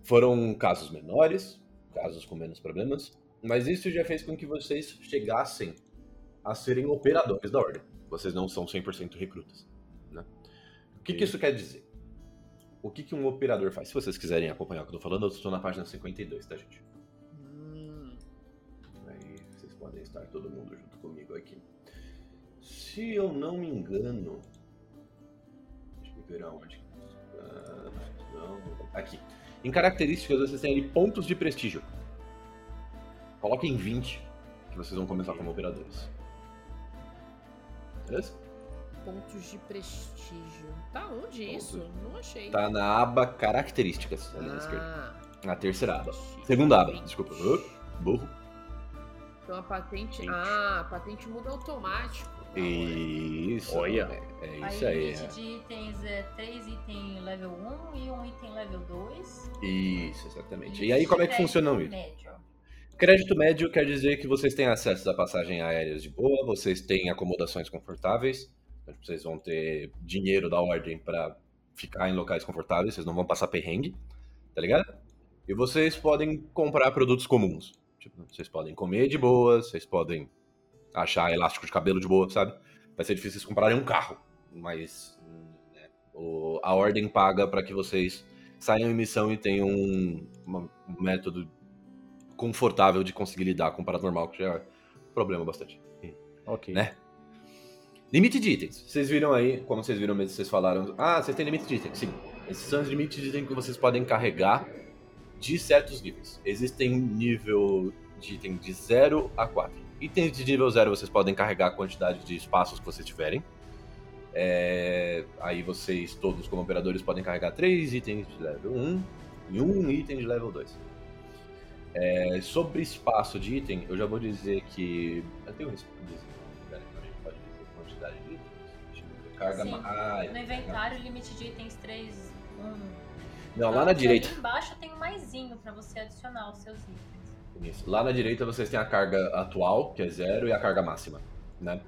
Foram casos menores, casos com menos problemas, mas isso já fez com que vocês chegassem a serem operadores da ordem. Vocês não são 100% recrutas. Né? O que, que isso quer dizer? O que, que um operador faz? Se vocês quiserem acompanhar o que eu tô falando, eu estou na página 52, tá, gente? Hum. Aí vocês podem estar todo mundo junto comigo aqui. Se eu não me engano. Deixa eu ver aonde. Ah, não, aqui. Em características, vocês têm ali pontos de prestígio. Coloquem 20, que vocês vão começar como operadores. Beleza? Pontos de prestígio. Tá onde isso? Não achei. Tá na aba características, ali na esquerda. Ah, Na terceira aba. Segunda aba, 20. desculpa. Uh, burro. Então a patente. Ah, a patente muda automático. Isso. Olha. É, é isso aí. limite de itens é 3 itens level 1 e um item level 2. Isso, exatamente. E aí, como é que Crédito funcionam isso? Médio. Crédito médio quer dizer que vocês têm acesso a passagem aéreas de boa, vocês têm acomodações confortáveis, então, tipo, vocês vão ter dinheiro da ordem para ficar em locais confortáveis, vocês não vão passar perrengue, tá ligado? E vocês podem comprar produtos comuns. Tipo, vocês podem comer de boa, vocês podem achar elástico de cabelo de boa, sabe? Vai ser difícil vocês comprarem um carro, mas né, o- a ordem paga para que vocês saiam em missão e tenham um, um método confortável de conseguir lidar com o paranormal, que já é um problema bastante. Ok. Né? Limite de itens. Vocês viram aí, como vocês viram mesmo, vocês falaram. Ah, vocês têm limite de itens. Sim. Esses são os limites de itens que vocês podem carregar de certos níveis. Existem nível de item de 0 a 4. Itens de nível 0 vocês podem carregar a quantidade de espaços que vocês tiverem. É, Aí vocês, todos como operadores, podem carregar 3 itens de level 1 e um item de level 2. É, sobre espaço de item, eu já vou dizer que. Eu tenho dizer. Pera aí, a gente pode dizer quantidade de itens. Carga. Sim. Ah, No inventário, limite de itens 3, 1. Não, lá na direita. Embaixo tem um maisinho pra você adicionar os seus itens. Isso. Lá na direita vocês têm a carga atual, que é zero, e a carga máxima, né?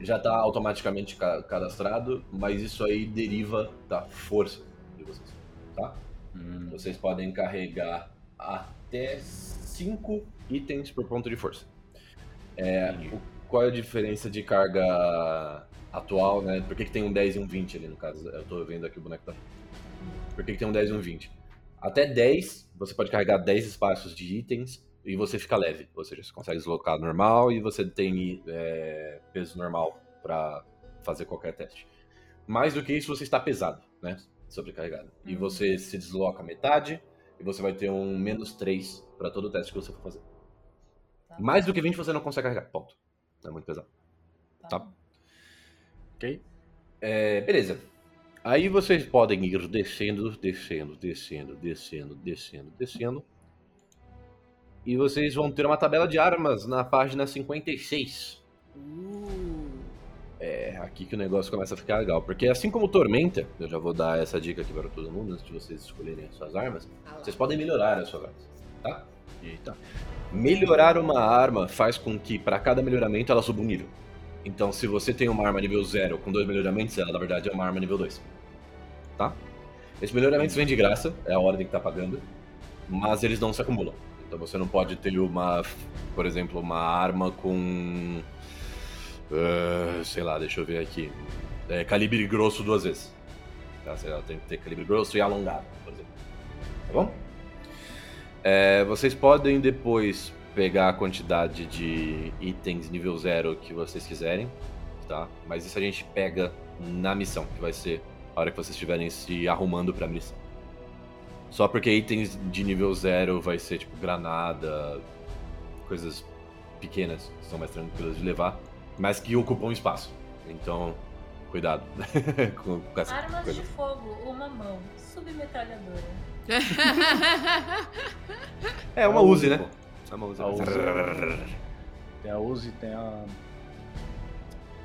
Já está automaticamente ca- cadastrado, mas isso aí deriva da força de vocês. tá? Hum, Vocês podem carregar até 5 itens por ponto de força. É, o- qual é a diferença de carga atual, né? Por que, que tem um 10 e um 20 ali no caso? Eu tô vendo aqui o boneco tá. Por que, que tem um 10 e um 20? Até 10, você pode carregar 10 espaços de itens e você fica leve. Ou seja, você consegue deslocar normal e você tem é, peso normal pra fazer qualquer teste. Mais do que isso, você está pesado, né? Sobrecarregado. E Uhum. você se desloca metade e você vai ter um menos 3 pra todo teste que você for fazer. Tá. Mais do que 20 você não consegue carregar. Ponto. É muito pesado. tá. bom. ok? É, beleza. Aí vocês podem ir descendo, descendo, descendo, descendo, descendo, descendo. E vocês vão ter uma tabela de armas na página 56. Uh, É aqui que o negócio começa a ficar legal. Porque assim como Tormenta, eu já vou dar essa dica aqui para todo mundo antes de vocês escolherem as suas armas. ah. Vocês podem melhorar as suas armas, tá? Eita. Melhorar uma arma faz com que, para cada melhoramento, ela suba um nível. Então, se você tem uma arma nível 0 com dois melhoramentos, ela na verdade é uma arma nível 2. Tá? Esses melhoramentos vêm de graça, é a ordem que tá pagando, mas eles não se acumulam. Então você não pode ter uma, por exemplo, uma arma com. ah, sei lá, deixa eu ver aqui. É, calibre grosso duas vezes. Tá? Tem que ter calibre grosso e alongado, por exemplo. Tá bom? É, vocês podem depois pegar a quantidade de itens nível zero que vocês quiserem, tá? Mas isso a gente pega na missão, que vai ser a hora que vocês estiverem se arrumando pra missão. Só porque itens de nível zero vai ser tipo granada, coisas pequenas, que são mais tranquilas de levar, mas que ocupam espaço. Então, cuidado com, com essa Armas coisa. de fogo, uma mão, submetralhadora. É uma Uzi, né? É uma Uzi. A Uzi. Tem a Uzi, tem a.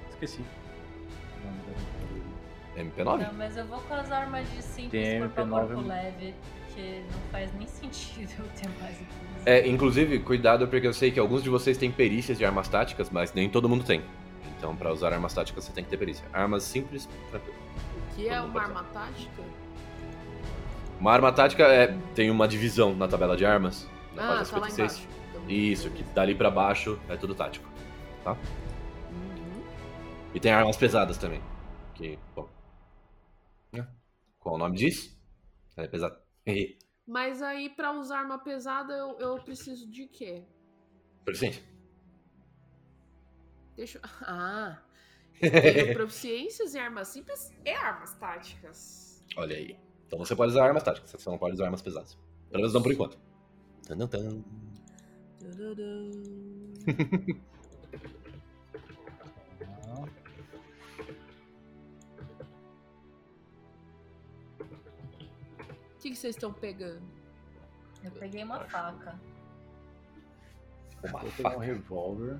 Esqueci. o nome dela. MP9? Não, mas eu vou com as armas de simples Tem corpo a MP9, corpo leve, porque não faz nem sentido eu ter mais. É, inclusive, cuidado porque eu sei que alguns de vocês têm perícias de armas táticas, mas nem todo mundo tem. Então, pra usar armas táticas, você tem que ter perícia. Armas simples, tranquilo. O que é uma arma tática? Uma arma tática é, tem uma divisão na tabela de armas, na Ah, página tá lá 56. embaixo. Então, Isso, que dali pra baixo é tudo tático. Uhum. E tem armas pesadas também. Que, bom. né? Qual o nome disso? Ela é pesada. Mas aí, pra usar arma pesada, eu, eu preciso de quê? Proficiência. Deixa eu... Ah, eu tenho proficiências em armas simples e armas táticas. Olha aí. Então você pode usar armas táticas, você não pode usar armas pesadas. Pelo menos não por enquanto. Tan, tan, tan. que, que vocês estão pegando? Eu peguei uma Acho. faca. Uma Vou pegar um faca, revólver.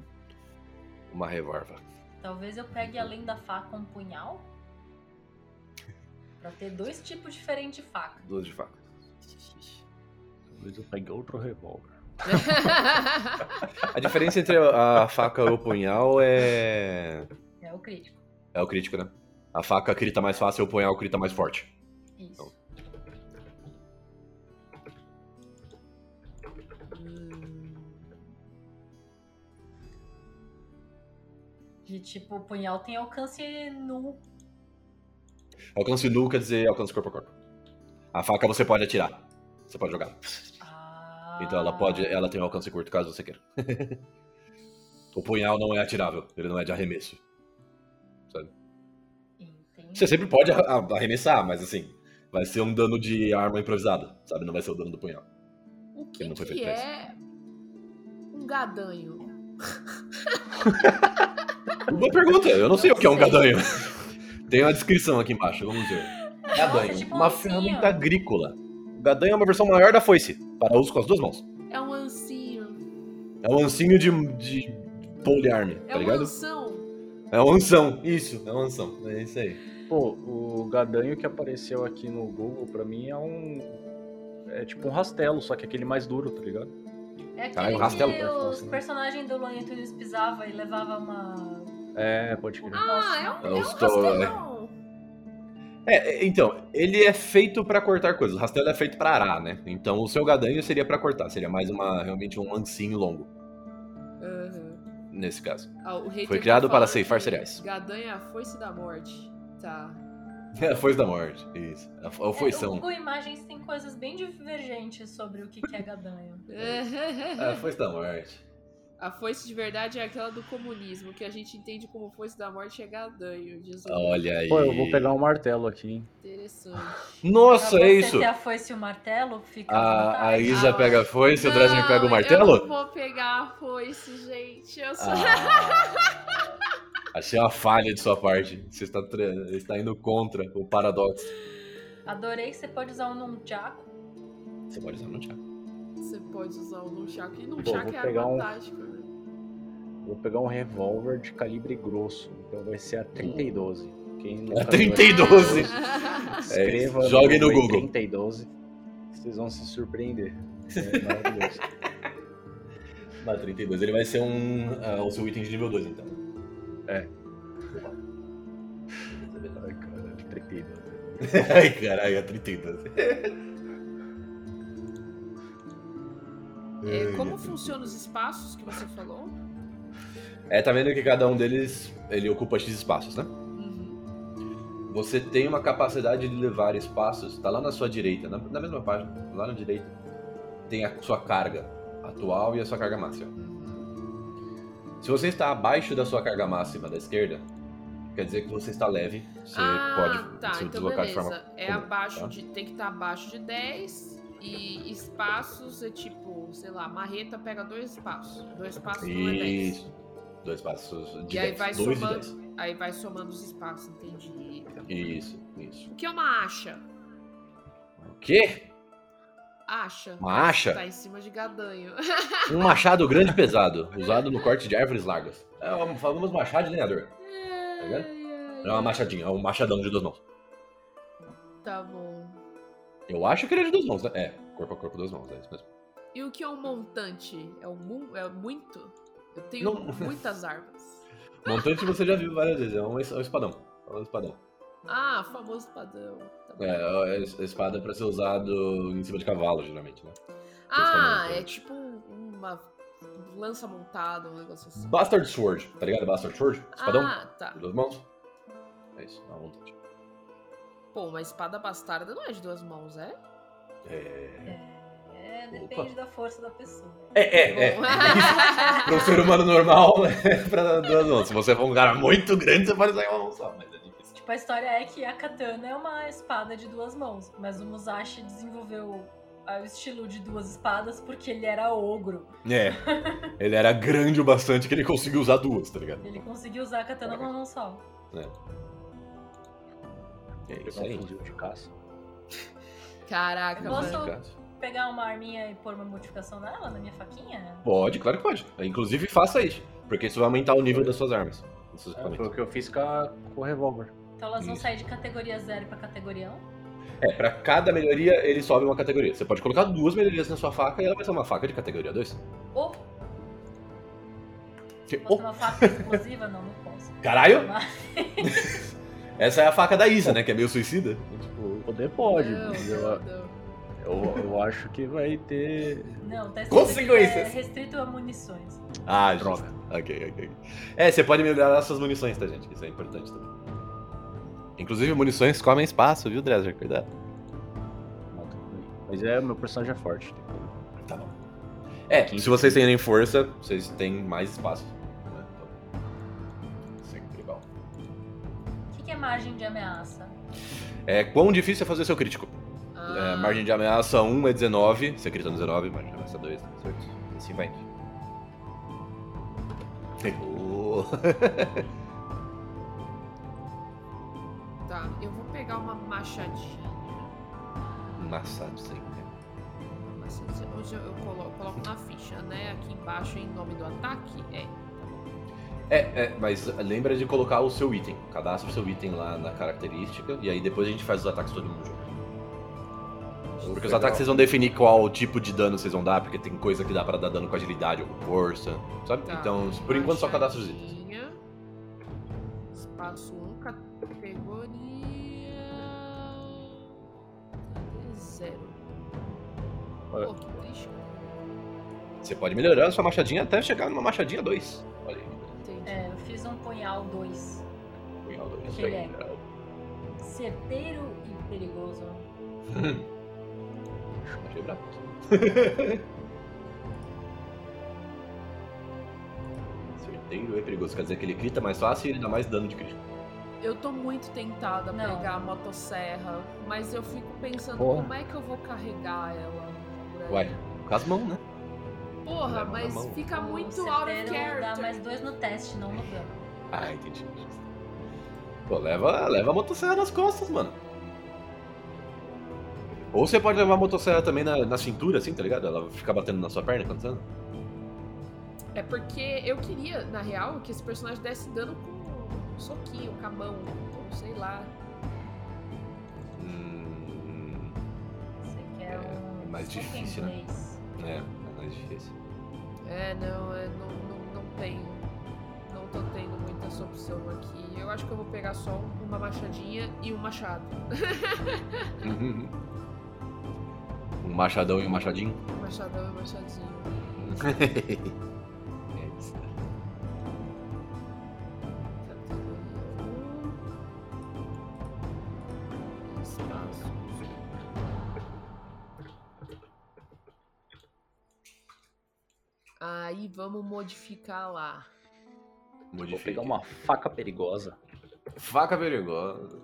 uma revólver. Talvez eu pegue além da faca um punhal? Pra ter dois tipos diferentes de faca. Duas de faca. Talvez eu pegue outro revólver. A diferença entre a faca e o punhal é. É o crítico. É o crítico, né? A faca crita mais fácil e o punhal crita mais forte. Isso. Hum, De tipo, o punhal tem alcance nu. Alcance nu quer dizer alcance corpo a corpo. A faca você pode atirar. Você pode jogar. Ah. Então ela pode. Ela tem um alcance curto caso você queira. o punhal não é atirável, ele não é de arremesso. Sabe? Entendi. Você sempre pode arremessar, mas assim, vai ser um dano de arma improvisada, sabe? Não vai ser o dano do punhal. o que, Ele não foi que é um gadanho? Boa pergunta, eu não sei o que é um sei. gadanho. Tem uma descrição aqui embaixo, vamos ver. Gadanho, tipo um uma ancinho. ferramenta agrícola. O gadanho é uma versão maior da foice, para uso com as duas mãos. É um ancinho. É um ancinho de, de poliarme, É tá um ligado? anção. É um anção, isso, é um anção, é isso aí. Pô, o gadanho que apareceu aqui no Google pra mim é um. É tipo um rastelo, só que aquele mais duro, tá ligado? É Caralho, aquele um rastelo, que né? os Nossa, personagens do Looney Tunes pisavam e levava uma... É, pode crer. Ah, é um, É é um to- rastelão. É, é, então, ele é feito pra cortar coisas. O rastelo é feito pra arar, né? Então o seu gadanho seria pra cortar. Seria mais uma, realmente um lancinho longo, Aham. nesse caso. Ah, o Foi tá criado para falando ceifar cereais. Gadanha é a foice da morte. Tá. É a foice da morte, isso. A, a É, o foição. Google Imagens tem coisas bem divergentes sobre o que que é gadanho. É a foice da morte. A foice de verdade é aquela do comunismo, que a gente entende como foice da morte é gadanho. Jesus. Olha aí. Pô, eu vou pegar um martelo aqui, hein? Interessante. Nossa, pra é você isso. ter a foice e o martelo, fica A, a. Isa Ah, pega a foice, o Dresner pega o martelo? Eu não vou pegar a foice, gente. Eu sou. Ah, achei uma falha de sua parte. Você está, está indo contra o paradoxo. Adorei que você pode usar um nunchaku. Você pode usar no chat. Você pode usar o Nunchaku. E Pô, Nunchaku vou é arma um- né? Vou pegar um revólver de calibre grosso. Então vai ser a 30 e 12. Quem A viu 30 e 12. Escreva É, jogue no Google. 30 e 12. Vocês vão se surpreender. É maravilhoso. Na 32. Ele vai ser um. ah, o seu item de nível 2, então. É. Ai, caralho, 30 e 12. Ai, caralho, a 32. É, como funcionam os espaços que você falou? É, tá vendo que cada um deles ele ocupa X espaços, né? Uhum. Você tem uma capacidade de levar espaços, tá lá na sua direita, na, na mesma página, lá na direita, tem a sua carga atual e a sua carga máxima. Se você está abaixo da sua carga máxima da esquerda, quer dizer que você está leve, você ah, pode tá. se Então, deslocar beleza. de forma é comum, abaixo tá? de. Tem que estar abaixo de 10. E espaços é tipo, sei lá, marreta pega dois espaços. Dois espaços não é 10. Isso. Dois passos de E aí 10. vai Dois somando. 10. Aí vai somando os espaços, entendi. Isso, isso. O que é uma acha? O quê? Acha. Uma acha? Tá em cima de gadanho. Um machado grande e pesado, usado no corte de árvores largas. É um famoso machado de lenhador. ligado? Não é uma machadinha, é um machadão de duas mãos. Tá bom. Eu acho que ele é de duas mãos, né? É, corpo a corpo, duas mãos, é isso mesmo. E o que é um montante? É, um, é muito? Eu tenho Não. muitas armas. Montante você já viu várias vezes, é um, é um espadão. É um espadão. Ah, famoso padrão. Tá bom. É, é es- espada pra ser usado em cima de cavalo, geralmente, né? ah, é tipo uma lança montada, um negócio assim. Bastard Sword, tá ligado? Bastard Sword? Espadão Ah, tá. de duas mãos. É isso, é uma montante. Pô, uma espada bastarda não é de duas mãos, é? É, É, depende da força da pessoa. é, é. é. Bom. Para um ser humano normal, é pra duas mãos. Se você for um cara muito grande, você pode usar uma mão só, mas é difícil. Tipo, a história é que a katana é uma espada de duas mãos, mas o Musashi desenvolveu o estilo de duas espadas porque ele era ogro. É. Ele era grande o bastante que ele conseguiu usar duas, tá ligado? Ele conseguiu usar a katana com uma mão só. É isso Pegar aí. um fuzil de caça. Caraca, Posso- mano. Pegar uma arminha e pôr uma modificação nela, na minha faquinha? Pode, claro que pode. Inclusive, faça isso. Porque isso vai aumentar o nível das suas armas. dos seus É, foi o que eu fiz com, a- com o revólver. Então elas vão Isso. sair de categoria 0 pra categoria 1? É, pra cada melhoria, ele sobe uma categoria. Você pode colocar duas melhorias na sua faca e ela vai ser uma faca de categoria 2. Ou Que- posso Oh, ter uma faca explosiva? Não, não posso. caralho! Essa é a faca da Isa, né? Que é meio suicida. Tipo, Poder pode, Não, mas eu, eu, eu acho que vai ter. Não, tá escrito Consequências. é restrito a munições. Ah, Droga. droga. Ok, ok. É, você pode melhorar suas munições, tá, gente? Isso é importante também. Inclusive, munições comem espaço, viu, Dresser? Cuidado. Mas é, meu personagem é forte. Tá bom. É, se vocês têm força, vocês têm mais espaço. né? Então, sempre igual. O que, é margem de ameaça? É, quão difícil é fazer seu crítico? É, Ah, margem de ameaça 1 é 19, você crita no 19, margem de ameaça 2, 18, e assim vai. Oh. Tá, eu vou pegar uma machadinha. Sempre. Uma machadinha. Hoje eu, coloco, coloco na ficha, né? Aqui embaixo em nome do ataque. É. É, é, mas lembra de colocar o seu item. Cadastra o seu item lá na característica e aí depois a gente faz os ataques todo mundo junto. Porque os ataques vocês vão definir qual tipo de dano vocês vão dar, porque tem coisa que dá pra dar dano com agilidade ou com força, sabe? Tá. Então, por enquanto só cadastra os itens. Machadinha. Espaço Pô, que triste. Você pode melhorar a sua machadinha até chegar numa machadinha 2. Olha aí. Entendi. É, eu fiz um punhal 2. Punhal dois. Que ele é certeiro e perigoso. Achei brabo. Certeiro é perigoso. Quer dizer que ele crita mais fácil e ele dá mais dano de crítico. Eu tô muito tentada a Não. pegar a motosserra, mas eu fico pensando Porra. como é que eu vou carregar ela. Uai, com as mãos, né? Porra, mas mão. fica O muito out of character. dá mais dois no teste, não no dano. Ah, entendi. Pô, leva, leva a motosserra nas costas, mano. Ou você pode levar a motosserra também na, na cintura, assim, tá ligado? Ela fica batendo na sua perna quando você anda. É porque eu queria, na real, que esse personagem desse dano com um soquinho, com a mão, ou sei lá. Hum, Você quer É, um. É mais em difícil, né? é, é mais difícil. É, não, é, não, não, não tenho. Não tô tendo muita essa opção aqui. Eu acho que eu vou pegar só um- uma machadinha e um machado. um machadão e um machadinho. Um machadão e um machadinho. Aí vamos modificar lá. Vou Modifique. pegar uma faca perigosa. Faca perigosa.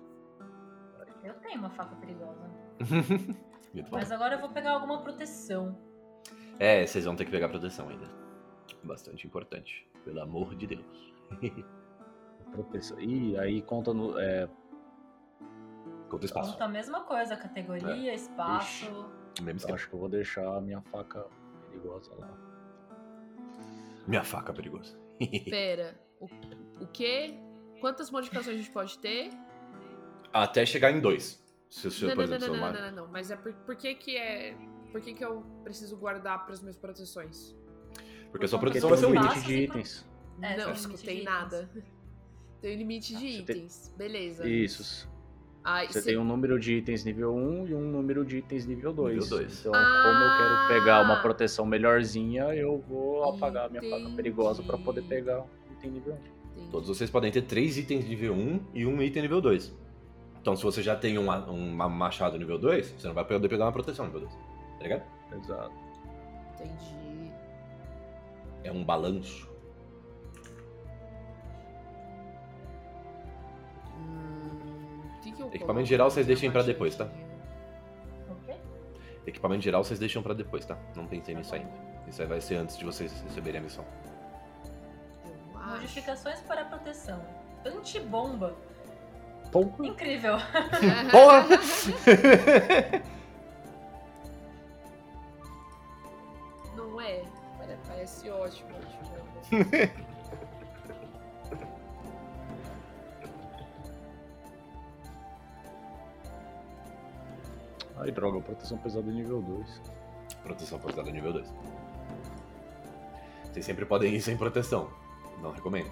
Eu tenho uma faca perigosa. Muito bom. Mas agora eu vou pegar alguma proteção. É, vocês vão ter que pegar proteção ainda. Bastante importante. Pelo amor de Deus. Proteção. Ih, aí conta no. É, Conta espaço. Conta a mesma coisa, categoria, espaço. Mesmo eu esquema. acho que eu vou deixar a minha faca perigosa lá. Minha faca perigosa. Pera, o, o quê? Quantas modificações a gente pode ter? Até chegar em dois. Se o seu, Não, por não, não, exemplo, não, não, mar- não, não, Mas é por, por que que é... Por que que eu preciso guardar para as minhas proteções? Porque a sua proteção vai ser um limite de itens. É, não escutei de nada. Tem um limite de Ah, tem- itens. Beleza. Isso. Aí, Você cê- tem um número de itens nível 1 e um número de itens nível 2. Nível dois. Então, como eu quero pegar Ah! uma proteção melhorzinha, eu vou apagar a minha faca Entendi. perigosa pra poder pegar um item nível 1. Entendi. Todos vocês podem ter três itens nível 1 e um item nível 2. Então, se você já tem uma, uma machado nível 2, você não vai poder pegar uma proteção nível 2. Tá ligado? Exato. Entendi. É um balanço. Equipamento geral vocês deixem pra depois, tá? O quê? Equipamento geral vocês deixam pra depois, tá? Não pensei nisso ainda. Isso aí vai ser antes de vocês receberem a missão. Modificações para proteção. Antibomba. Porra. Incrível. Porra! Não é? Pare- Parece ótimo. tipo, Ai, droga, proteção pesada nível 2. proteção pesada nível 2. Vocês sempre podem ir sem proteção. Não recomendo.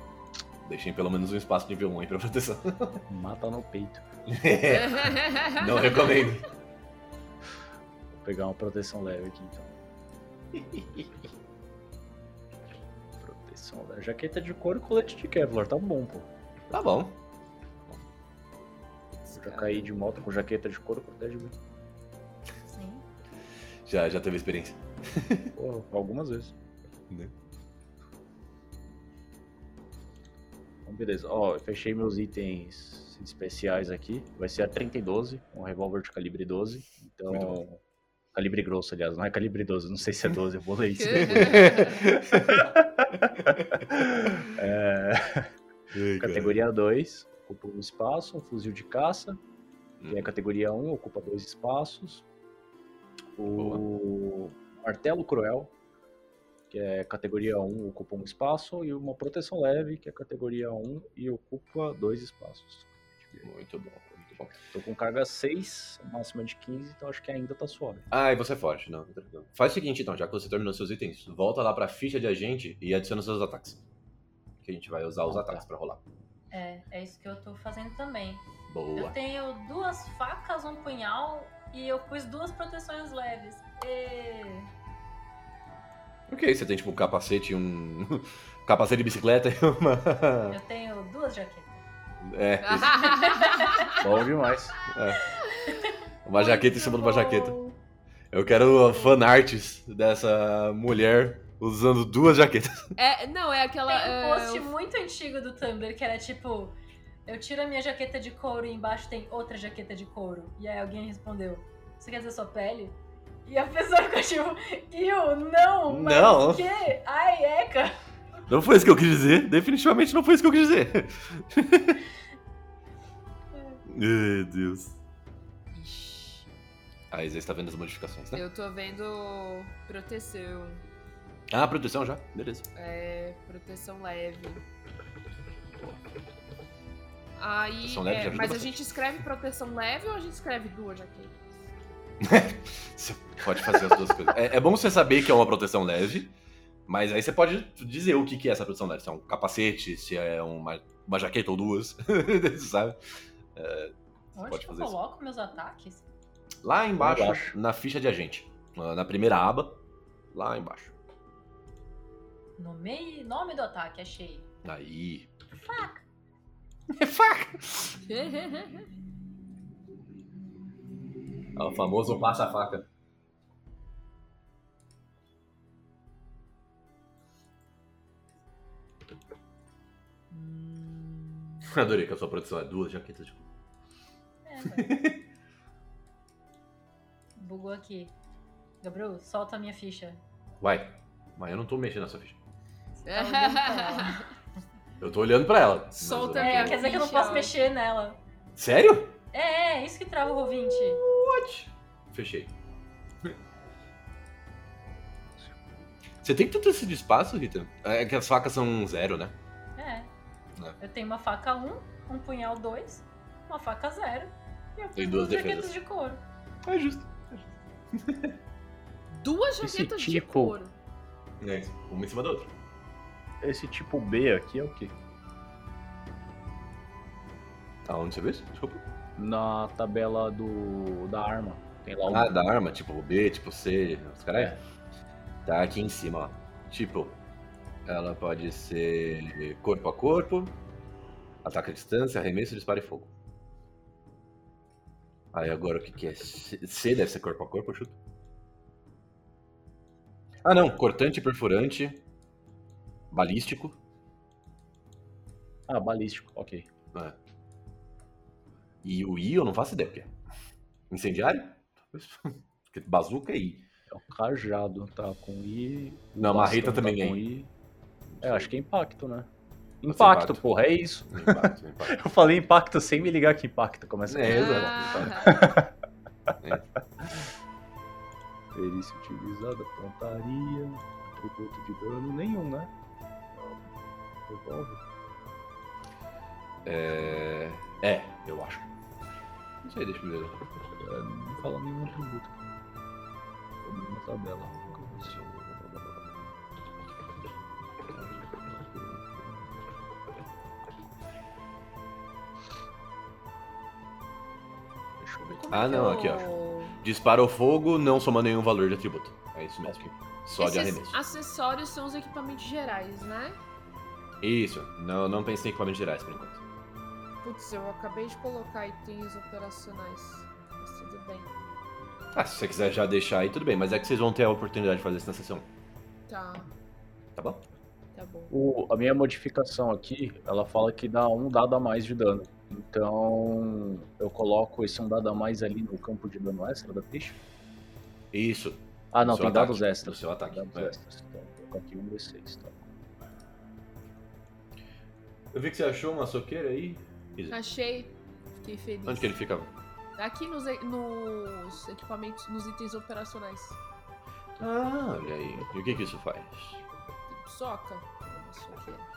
Deixem pelo menos um espaço nível 1 aí pra proteção. Mata no peito. Não recomendo. Vou pegar uma proteção leve aqui então. proteção leve. Jaqueta de couro e colete de Kevlar, tá bom, pô. Tá bom. Já caí de moto com jaqueta de couro, protege bem. Já, já teve experiência. Pô, algumas vezes. Né? Então, beleza. Ó, fechei meus itens especiais aqui. Vai ser a 30 e 12, um revólver de calibre 12. Muito Então. Calibre grosso, aliás, não é calibre 12, não sei se é 12, eu vou ler isso. é, categoria 2, ocupa um espaço, um fuzil de caça. Que é a categoria 1, ocupa dois espaços. O martelo cruel, que é categoria 1, ocupa um espaço. E uma proteção leve, que é categoria 1 e ocupa dois espaços. Muito bom, muito bom. Tô com carga 6, máxima de 15, então acho que ainda tá suave. Ah, e você é forte, não. Faz o seguinte então, já que você terminou seus itens, volta lá pra ficha de agente e adiciona seus ataques. Que a gente vai usar os Ah, tá. ataques pra rolar. É, é isso que eu tô fazendo também. Eu Boa. tenho duas facas, um punhal E eu pus duas proteções leves. E... Ok, você tem tipo um capacete e um. capacete de bicicleta e uma. Eu tenho duas jaquetas. É, Bom demais. uma jaqueta em cima de uma jaqueta. Eu quero fanarts dessa mulher usando duas jaquetas. É, não, é aquela. Tem um é, post muito antigo do Tumblr que era tipo: Eu tiro a minha jaqueta de couro e embaixo tem outra jaqueta de couro. E aí alguém respondeu: Você quer dizer sua pele? E a pessoa ficou tipo: Eu não! Mas Não. o quê? Ai, eca! Não foi isso que eu quis dizer. Definitivamente não foi isso que eu quis dizer. Meu Deus. Ixi, A Isa está vendo as modificações, né? Eu tô vendo proteção. Ah, proteção já? Beleza. É, proteção leve. Aí, Proteção leve é, já ajuda mas a bastante. gente escreve proteção leve ou a gente escreve duas jaquetas? Você pode fazer as duas coisas. É, é bom você saber que é uma proteção leve, mas aí você pode dizer o que que é essa proteção leve. Se é um capacete, se é uma, uma jaqueta ou duas, sabe? Onde pode que eu fazer isso. coloco meus ataques? Lá embaixo, embaixo. na ficha de agente. Na primeira aba, lá embaixo. Nome, nome do ataque, achei. Aí. Faca. É faca! É o famoso passa-faca. Adorei que a sua produção é duas jaquetas de É, vai. Bugou aqui. Gabriel, solta a minha ficha. Vai. Mas eu não tô mexendo nessa ficha. Eu tô olhando pra ela. Solta eu É, quer dizer que eu não posso mexer nela. Sério? É, é, isso que trava o Roll20. What? Fechei. Você tem tanto esse de espaço, Rita? É que as facas são zero, né? É. É. Eu tenho uma faca 1, um punhal 2, uma faca 0 e eu Tem fiz duas duas jaquetas de couro. É justo. Duas jaquetas de tipo- couro. É isso. Uma em cima da outra. Esse tipo B aqui é o quê? Aonde você vê isso? Desculpa. Na tabela do da arma. Tem lá o Ah, da arma, tipo B, tipo C, os caras. Tá aqui em cima, ó. Tipo, ela pode ser corpo a corpo, ataque à distância, arremesso, disparo e fogo. Aí agora o que, que é? C C deve ser corpo a corpo, chuto. Ah não, cortante, perfurante, balístico. Ah, balístico, ok. É. E o I eu não faço ideia o que é. Incendiário? Porque bazuca é I. É o cajado, tá com I. Não, marreta tá também é com I. É, acho que é impacto, né? Impacto, impacto. porra, é isso. Impacto, impacto. Eu falei impacto sem me ligar que impacto começa É, com exato. Ah, Perícia utilizada, pontaria, atributo de dano, nenhum, né? Revólver. É... é, eu acho. Não sei, deixa eu ver. É, não fala nenhum atributo. Tô na tabela. Deixa eu ver Ah, é não, eu- aqui, ó. Dispara o fogo, não soma nenhum valor de atributo. É isso mesmo. Só de Esses arremesso. acessórios são os equipamentos gerais, né? Isso, não, não pensei em equipamentos gerais por enquanto. Putz, eu acabei de colocar itens operacionais. Mas tudo bem. Ah, se você quiser já deixar aí, tudo bem, mas é que vocês vão ter a oportunidade de fazer isso na sessão, Tá, tá bom? tá bom. O- a minha modificação aqui, ela fala que dá um dado a mais de dano. Então, eu coloco esse um dado a mais ali no campo de dano extra da ficha. Isso. Ah, não, tem ataque, dados extras. do seu ataque, Dados é. extras. Então, vou colocar aqui um D6, tá? Eu vi que você achou uma soqueira aí. Isa. Achei. Fiquei feliz. Onde que ele ficava? Aqui nos, nos equipamentos, nos itens operacionais. Ah, olha aí. E o que que isso faz? Soca. Uma soqueira.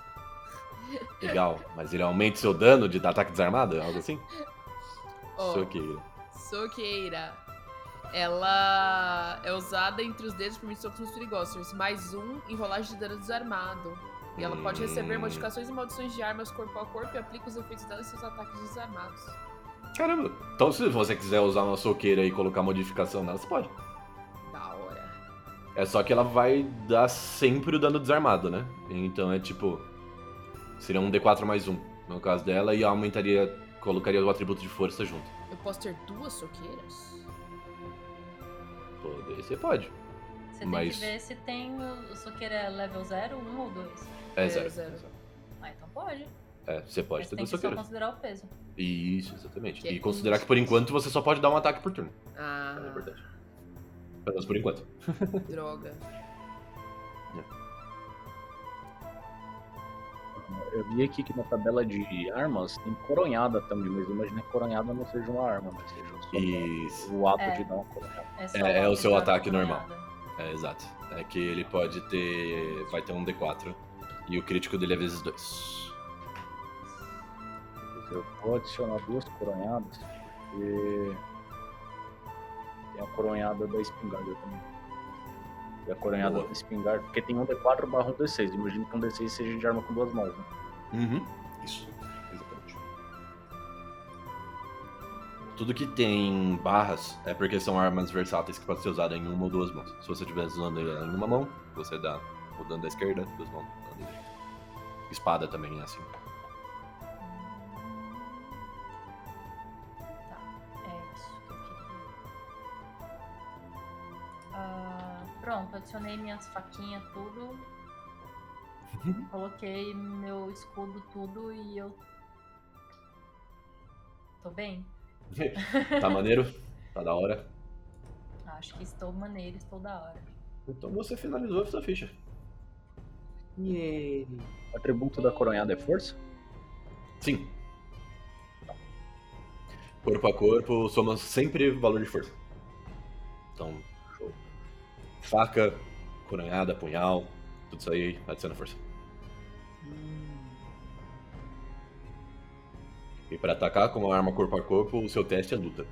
Legal, mas ele aumenta seu dano de ataque desarmado? Algo assim? Ó, Soqueira. Soqueira. Ela é usada entre os dedos por socos nos perigosos. Mais um em rolagem de dano desarmado. E ela pode receber Hum. modificações e maldições de armas corpo a corpo e aplica os efeitos dela em seus ataques desarmados. Caramba. Então se você quiser usar uma soqueira e colocar modificação nela, você pode. Da hora. É só que ela vai dar sempre o dano desarmado, né? Então é tipo. Seria um D4 mais um no caso dela e aumentaria. Colocaria o atributo de força junto. Eu posso ter duas soqueiras? Poder, você pode. Você Mas- tem que ver se tem o, é level 0, 1 ou 2. É, É, zero. zero. Ah, então pode. É, você pode Mas ter tem que só considerar o peso. Isso, exatamente. Que é E considerar que por enquanto você só pode dar um ataque por turno. Ah, É verdade. Pelo menos por enquanto. droga. Eu vi aqui que na tabela de armas tem coronhada também, mas eu imagino que coronhada não seja uma arma, mas seja só Isso. o ato É. de dar uma coronhada. É- é o seu ataque coronhada. normal. É, exato. É que ele pode ter. Vai ter um D4. E o crítico dele é vezes 2. Eu vou adicionar duas coronhadas, porque tem a coronhada da espingarda também. E a coronhada Boa. da espingarda, porque tem um D4 barra um D6. Imagino que um D6 seja de arma com duas mãos, né? Uhum. Isso. Exatamente. Tudo que tem barras é porque são armas versáteis que podem ser usadas em uma ou duas mãos. Se você estiver usando ela em uma mão, você dá o dano da esquerda, duas mãos. Espada também é assim. Tá, é isso que eu queria. Ah, pronto, adicionei minhas faquinhas, tudo. Coloquei meu escudo, tudo e eu. Tô bem? Tá maneiro? Tá da hora? Acho que estou maneiro, estou da hora. Então você finalizou a sua ficha. Yay. O atributo da coronhada é força? Sim. Corpo a corpo, soma sempre valor de força. Então, show. Faca, coronhada, punhal, tudo isso aí adiciona força. E pra atacar com uma arma corpo a corpo, o seu teste é luta.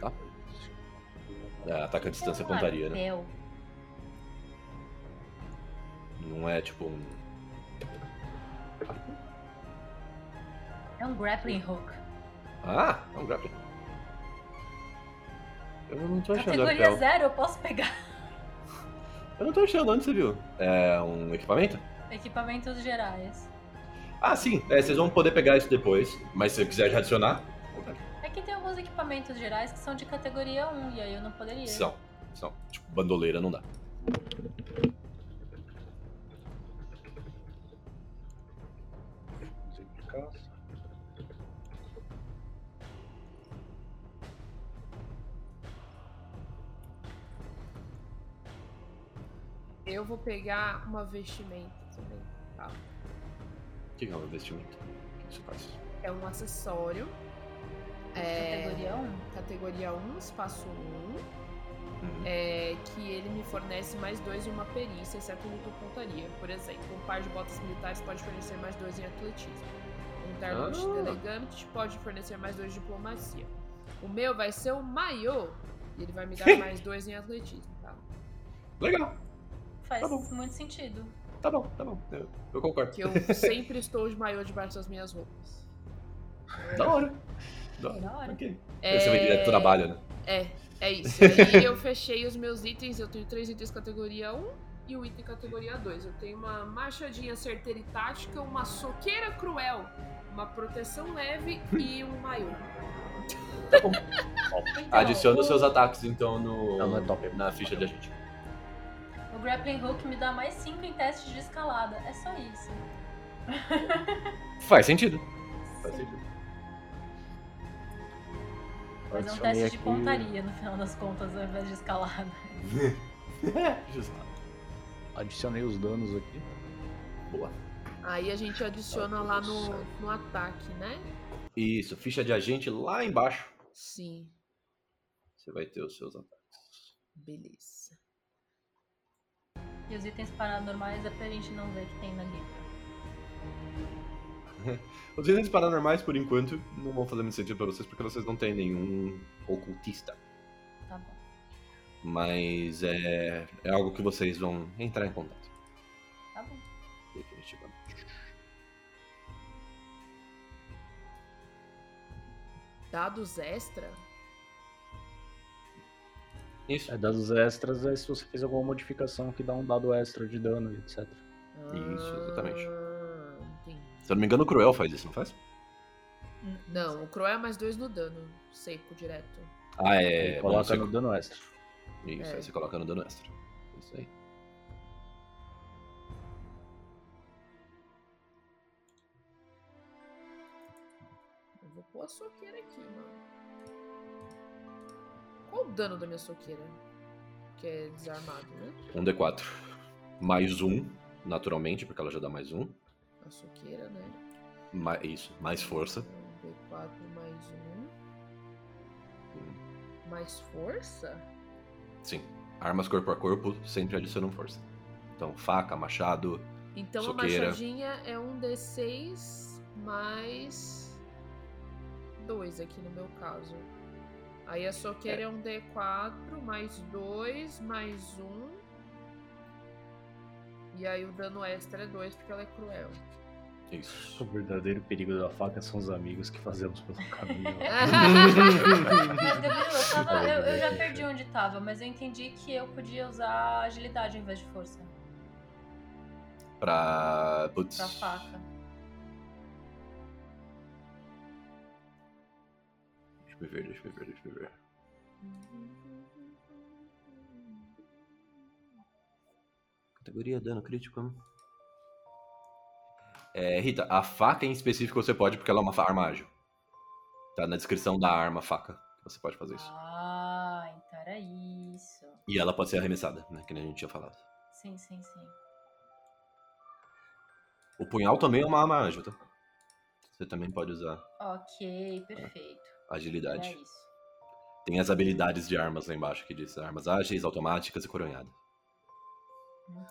Tá? É, ataca a distância É pontaria, né? Não é tipo um. É um grappling hook. Ah, é um grappling. Eu não tô achando Categoria zero, eu posso pegar. Eu não tô achando, onde você viu? É um equipamento? Equipamentos gerais. Ah, sim, é, vocês vão poder pegar isso depois, mas se você quiser adicionar, É que tem alguns equipamentos gerais que são de categoria 1, e aí eu não poderia. são. São. Tipo, bandoleira não dá. Eu vou pegar uma vestimenta também. Tá? O que que é um investimento? O que isso faz? É um acessório. É, Categoria 1? categoria 1, espaço 1. Uhum. é, que ele me fornece mais dois em uma perícia, exceto luta ou pontaria. Por exemplo, um par de botas militares pode fornecer mais dois em atletismo. Um terno Ah. elegante pode fornecer mais dois de diplomacia. O meu vai ser o maiô, e ele vai me dar mais dois em atletismo, tá? Legal, Faz Tá bom. muito sentido. tá bom, tá bom. Eu, eu concordo. Que eu sempre estou de maiô debaixo das minhas roupas. Da hora. Da hora. Da hora. Ok. É... Você vai direto pro trabalho, né? É, é isso. Aí eu fechei os meus itens. Eu tenho três itens categoria 1 e o item categoria 2. Eu tenho uma machadinha certeira e tática, uma soqueira cruel, uma proteção leve e um maiô. Então, Adiciona os seus ataques, então, no, Não, não é top. na ficha de agente. O grappling hook me dá mais 5 em testes de escalada. É só isso. Faz sentido. Faz sentido. Mas é um teste de aqui- pontaria no final das contas, ao invés de escalada. Justo. Adicionei os danos aqui. Boa. Aí a gente adiciona lá no, no ataque, né? Isso, ficha de agente lá embaixo. Sim, Você vai ter os seus ataques. beleza. E os itens paranormais é pra gente não ver que tem na guia. os itens paranormais, por enquanto, não vão fazer muito sentido pra vocês porque vocês não têm nenhum ocultista. Tá bom. Mas é, é algo que vocês vão entrar em contato. Tá bom. Definitivamente. Dados extra? Isso. É, dados extras é se você fez alguma modificação que dá um dado extra de dano e etc. Isso, exatamente. Ah, entendi. Se eu não me engano, o Cruel faz isso, não faz? Não, o Cruel é mais dois no dano, seco, direto. Ah, Ele é. coloca bom, no dano extra. Isso, É. aí você coloca no dano extra. Isso aí. Eu vou pôr a soqueira aqui, mano. Qual o dano da minha soqueira? Que é desarmado, né? Um D4. Mais um, naturalmente, porque ela já dá mais um. A soqueira, né? Ma- Isso, mais força. Então, D4 mais um. Mais força? Sim. Armas corpo a corpo sempre adicionam força. Então, faca, machado. Então Soqueira. a machadinha é um D6 mais 2 aqui no meu caso. Aí a soqueira é, um D4 mais 2 mais 1. Um. E aí o dano extra é 2 porque ela é cruel. Isso. O verdadeiro perigo da faca são os amigos que fazemos pelo caminho. Eu, tava- eu- eu já perdi onde tava, mas eu entendi que eu podia usar agilidade em vez de força. Pra. Putz. Pra faca. Deixa eu ver, deixa eu ver, deixa eu ver. Categoria dano crítico. É, Rita, a faca em específico você pode porque ela é uma arma ágil. Tá na descrição da arma faca você pode fazer isso. Ah, então era isso. E ela pode ser arremessada, né? Que nem a gente tinha falado. Sim, sim, sim. O punhal também é uma arma ágil, tá? Você também pode usar Ok, perfeito. Agilidade. Era isso. Tem as habilidades de armas lá embaixo que diz armas ágeis, automáticas e coronhadas.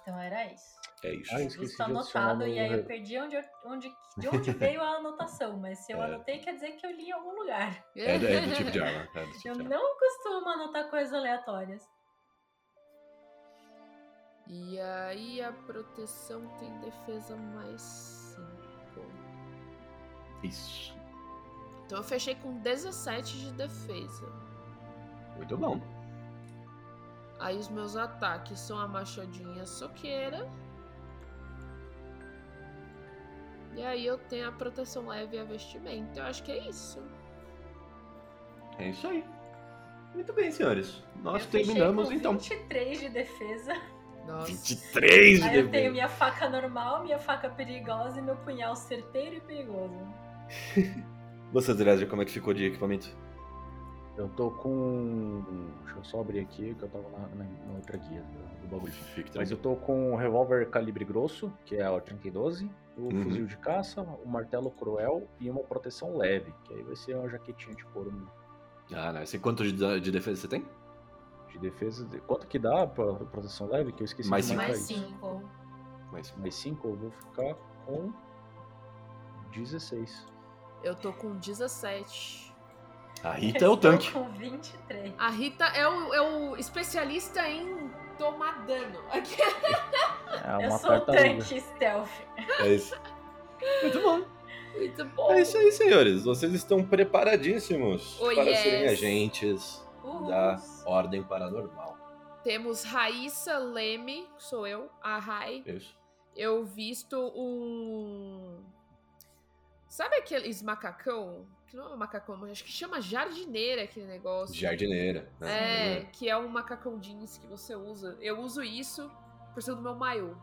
Então era isso. É isso. Ah, tá de adicionar anotado no- e aí eu perdi onde, onde, de onde veio a anotação, mas se eu É. anotei quer dizer que eu li em algum lugar. É, do- é do tipo de arma. É tipo Eu de arma. não costumo anotar coisas aleatórias. E aí a proteção tem defesa mais 5. Isso. Então eu fechei com 17 de defesa. Muito bom. Aí os meus ataques são a machadinha soqueira. E aí eu tenho a proteção leve e a vestimenta. Eu acho que é isso. É isso aí. Muito bem, senhores. Nós eu terminamos com então. 23 de defesa. Nossa. 23 de Aí eu tenho defesa. minha faca normal, minha faca perigosa e meu punhal certeiro e perigoso. Você, Dresden, como é que ficou de equipamento? Eu tô com. Deixa eu só abrir aqui que eu tava na, na- na outra guia do, do bagulho. Fique Mas eu tô com o revólver calibre grosso, que é o 3012, o Uhum. fuzil de caça, o martelo cruel e uma proteção leve, que aí vai ser uma jaquetinha de couro Ah, não. Você, quanto de, de defesa você tem? de defesa. de- Quanto que dá pra proteção leve? Que eu esqueci Mais de marcar Mais isso. 5. Mais Mais 5, eu vou ficar com 16. Eu tô com 17. A Rita é o tanque. com 23. A Rita é o, é o especialista em tomar dano. Aqui. É uma eu sou o tanque stealth. É isso. Muito bom. Muito bom. É isso aí, senhores. Vocês estão preparadíssimos Oh, para yes. serem agentes da Ordem Paranormal. Temos Raíssa Leme, sou eu, a Rai. Isso. Eu visto um. Sabe aqueles macacão? Que não é um macacão, mas acho que chama jardineira aquele negócio. Jardineira. né? É, que é um macacão jeans que você usa. Eu uso isso por ser do meu maiô.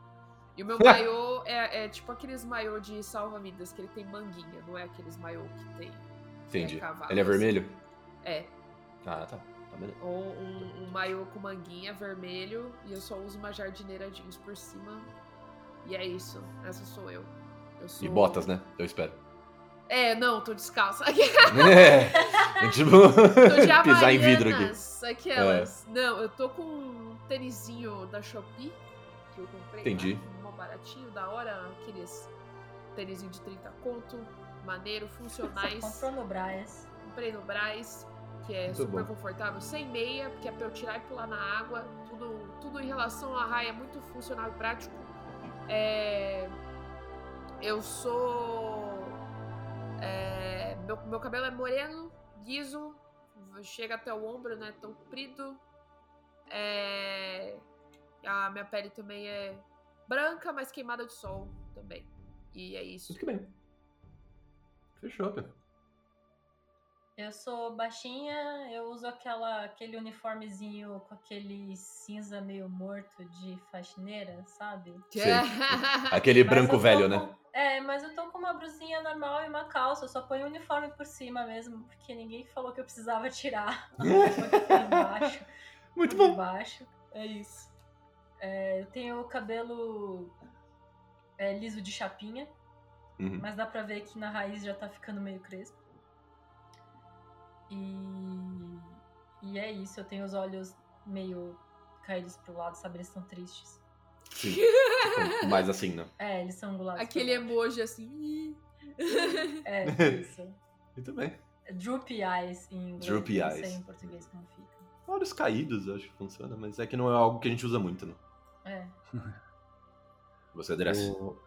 E o meu maiô é, é tipo aqueles maiô de salva-vidas, que ele tem manguinha, não é aqueles maiô que tem. Entendi. é cavalo, Ele é vermelho? É. Ah, tá. Tá beleza. Ou um, um maiô com manguinha vermelho e eu só uso uma jardineira jeans por cima. E é isso. Essa sou eu. eu sou... E botas, né? Eu espero. É, não, tô descalça. É. É tipo. Tô de pisar em vidro aqui. É. Aquelas. Não, eu tô com um tênisinho da Shopee que eu comprei. Entendi. lá, Mó baratinho, da hora. Aqueles tênisinho de 30 conto. Maneiro, funcionais. Comprou no Braz. Comprei no Braz, que é Muito super bom. confortável, sem meia, porque é pra eu tirar e pular na água. Tudo, tudo em relação à raia é muito funcional e prático. É, Eu sou. É, Meu, meu cabelo é moreno, liso, chega até o ombro, né? Tão comprido. É... A minha pele também é branca, mas queimada de sol também. E é isso. Muito bem. Fechou, Pia. Eu sou baixinha, eu uso aquela, aquele uniformezinho com aquele cinza meio morto de faxineira, sabe? Sim. Aquele Mas branco velho, com- né? É, mas eu tô com uma brusinha normal e uma calça, eu só ponho o uniforme por cima mesmo, porque ninguém falou que eu precisava tirar embaixo. Muito por bom. baixo. É isso. É, eu tenho o cabelo é, liso de chapinha, Uhum. mas dá pra ver que na raiz já tá ficando meio crespo. E, e é isso, eu tenho os olhos meio caídos pro lado, sabe? Eles estão tristes. Sim. Tipo, mais assim, né? É, eles são angulados. Aquele emoji assim. É, isso. Muito bem. Droopy eyes em inglês. Droopy não eyes. sei em português como fica. Olhos caídos, eu acho que funciona, mas é que não é algo que a gente usa muito, né? É. Você, Dress. O,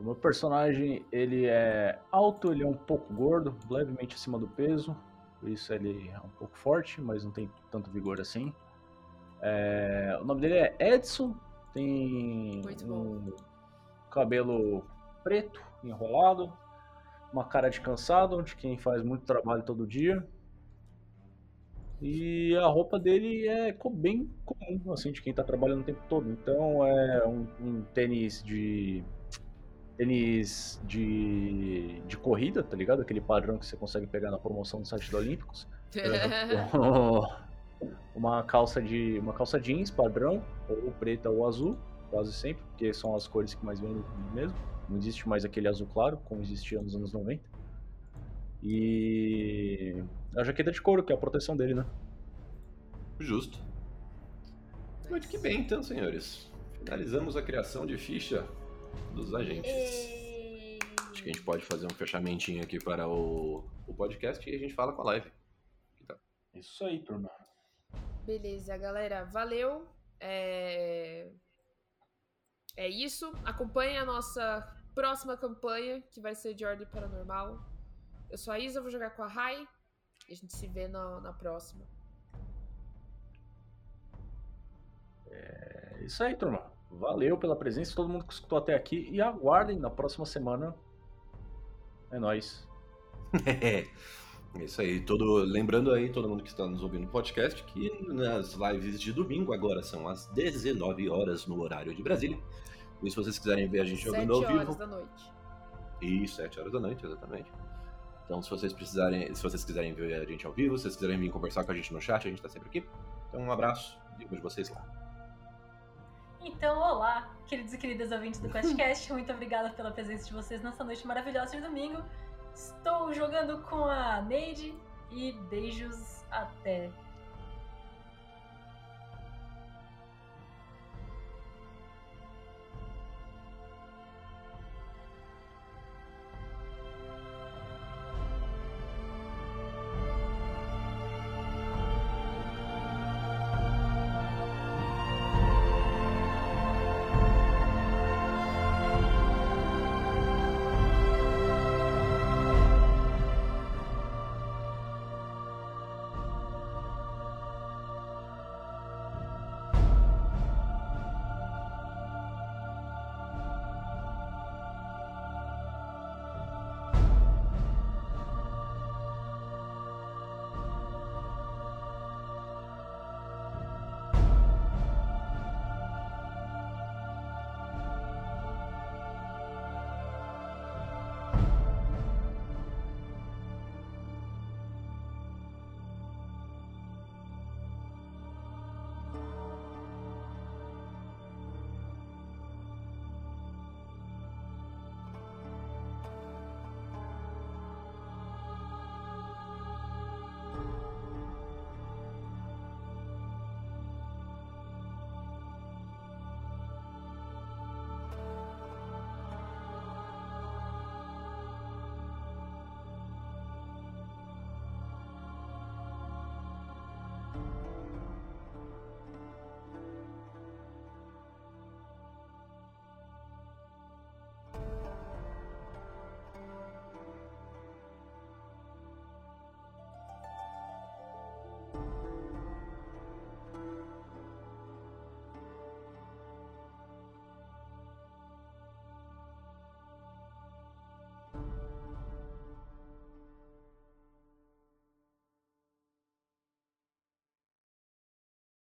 o meu personagem, ele é alto, ele é um pouco gordo, levemente acima do peso. Por isso ele é um pouco forte, mas não tem tanto vigor assim. É, o nome dele é Edson, tem um cabelo preto, enrolado, uma cara de cansado, de quem faz muito trabalho todo dia. E a roupa dele é bem comum, assim, de quem tá trabalhando o tempo todo. Então é um, um tênis de. Tênis de, de corrida, tá ligado? Aquele padrão que você consegue pegar na promoção do site do Olímpicos. uma calça de. Uma calça jeans padrão, ou preta ou azul, quase sempre, porque são as cores que mais vendem mesmo. Não existe mais aquele azul claro, como existia nos anos 90. E a jaqueta de couro, que é a proteção dele, né? Justo. Muito que bem, então, senhores. Finalizamos a criação de ficha dos agentes. Acho que a gente pode fazer um fechamentinho aqui para o, o podcast e a gente fala com a live. Isso aí, turma. Beleza, galera. Valeu. É... é isso. Acompanhe a nossa próxima campanha, que vai ser de Ordem Paranormal. Eu sou a Isa, vou jogar com a Rai. E a gente se vê na, na próxima. É isso aí, turma. Valeu pela presença, todo mundo que escutou até aqui. E aguardem na próxima semana. É nóis. É isso aí. Todo, lembrando aí, todo mundo que está nos ouvindo no podcast, que nas lives de domingo agora são às 19 horas no horário de Brasília. E se vocês quiserem ver a gente jogando ao horas vivo. da noite. E 7 horas da noite, exatamente. Então, se vocês precisarem, se vocês quiserem ver a gente ao vivo, se vocês quiserem vir conversar com a gente no chat, a gente tá sempre aqui. Então, um abraço e vejo vocês lá. Então, olá, queridos e queridas ouvintes do QuestCast. Muito obrigada pela presença de vocês nessa noite maravilhosa de domingo. Estou jogando com a Neide e beijos até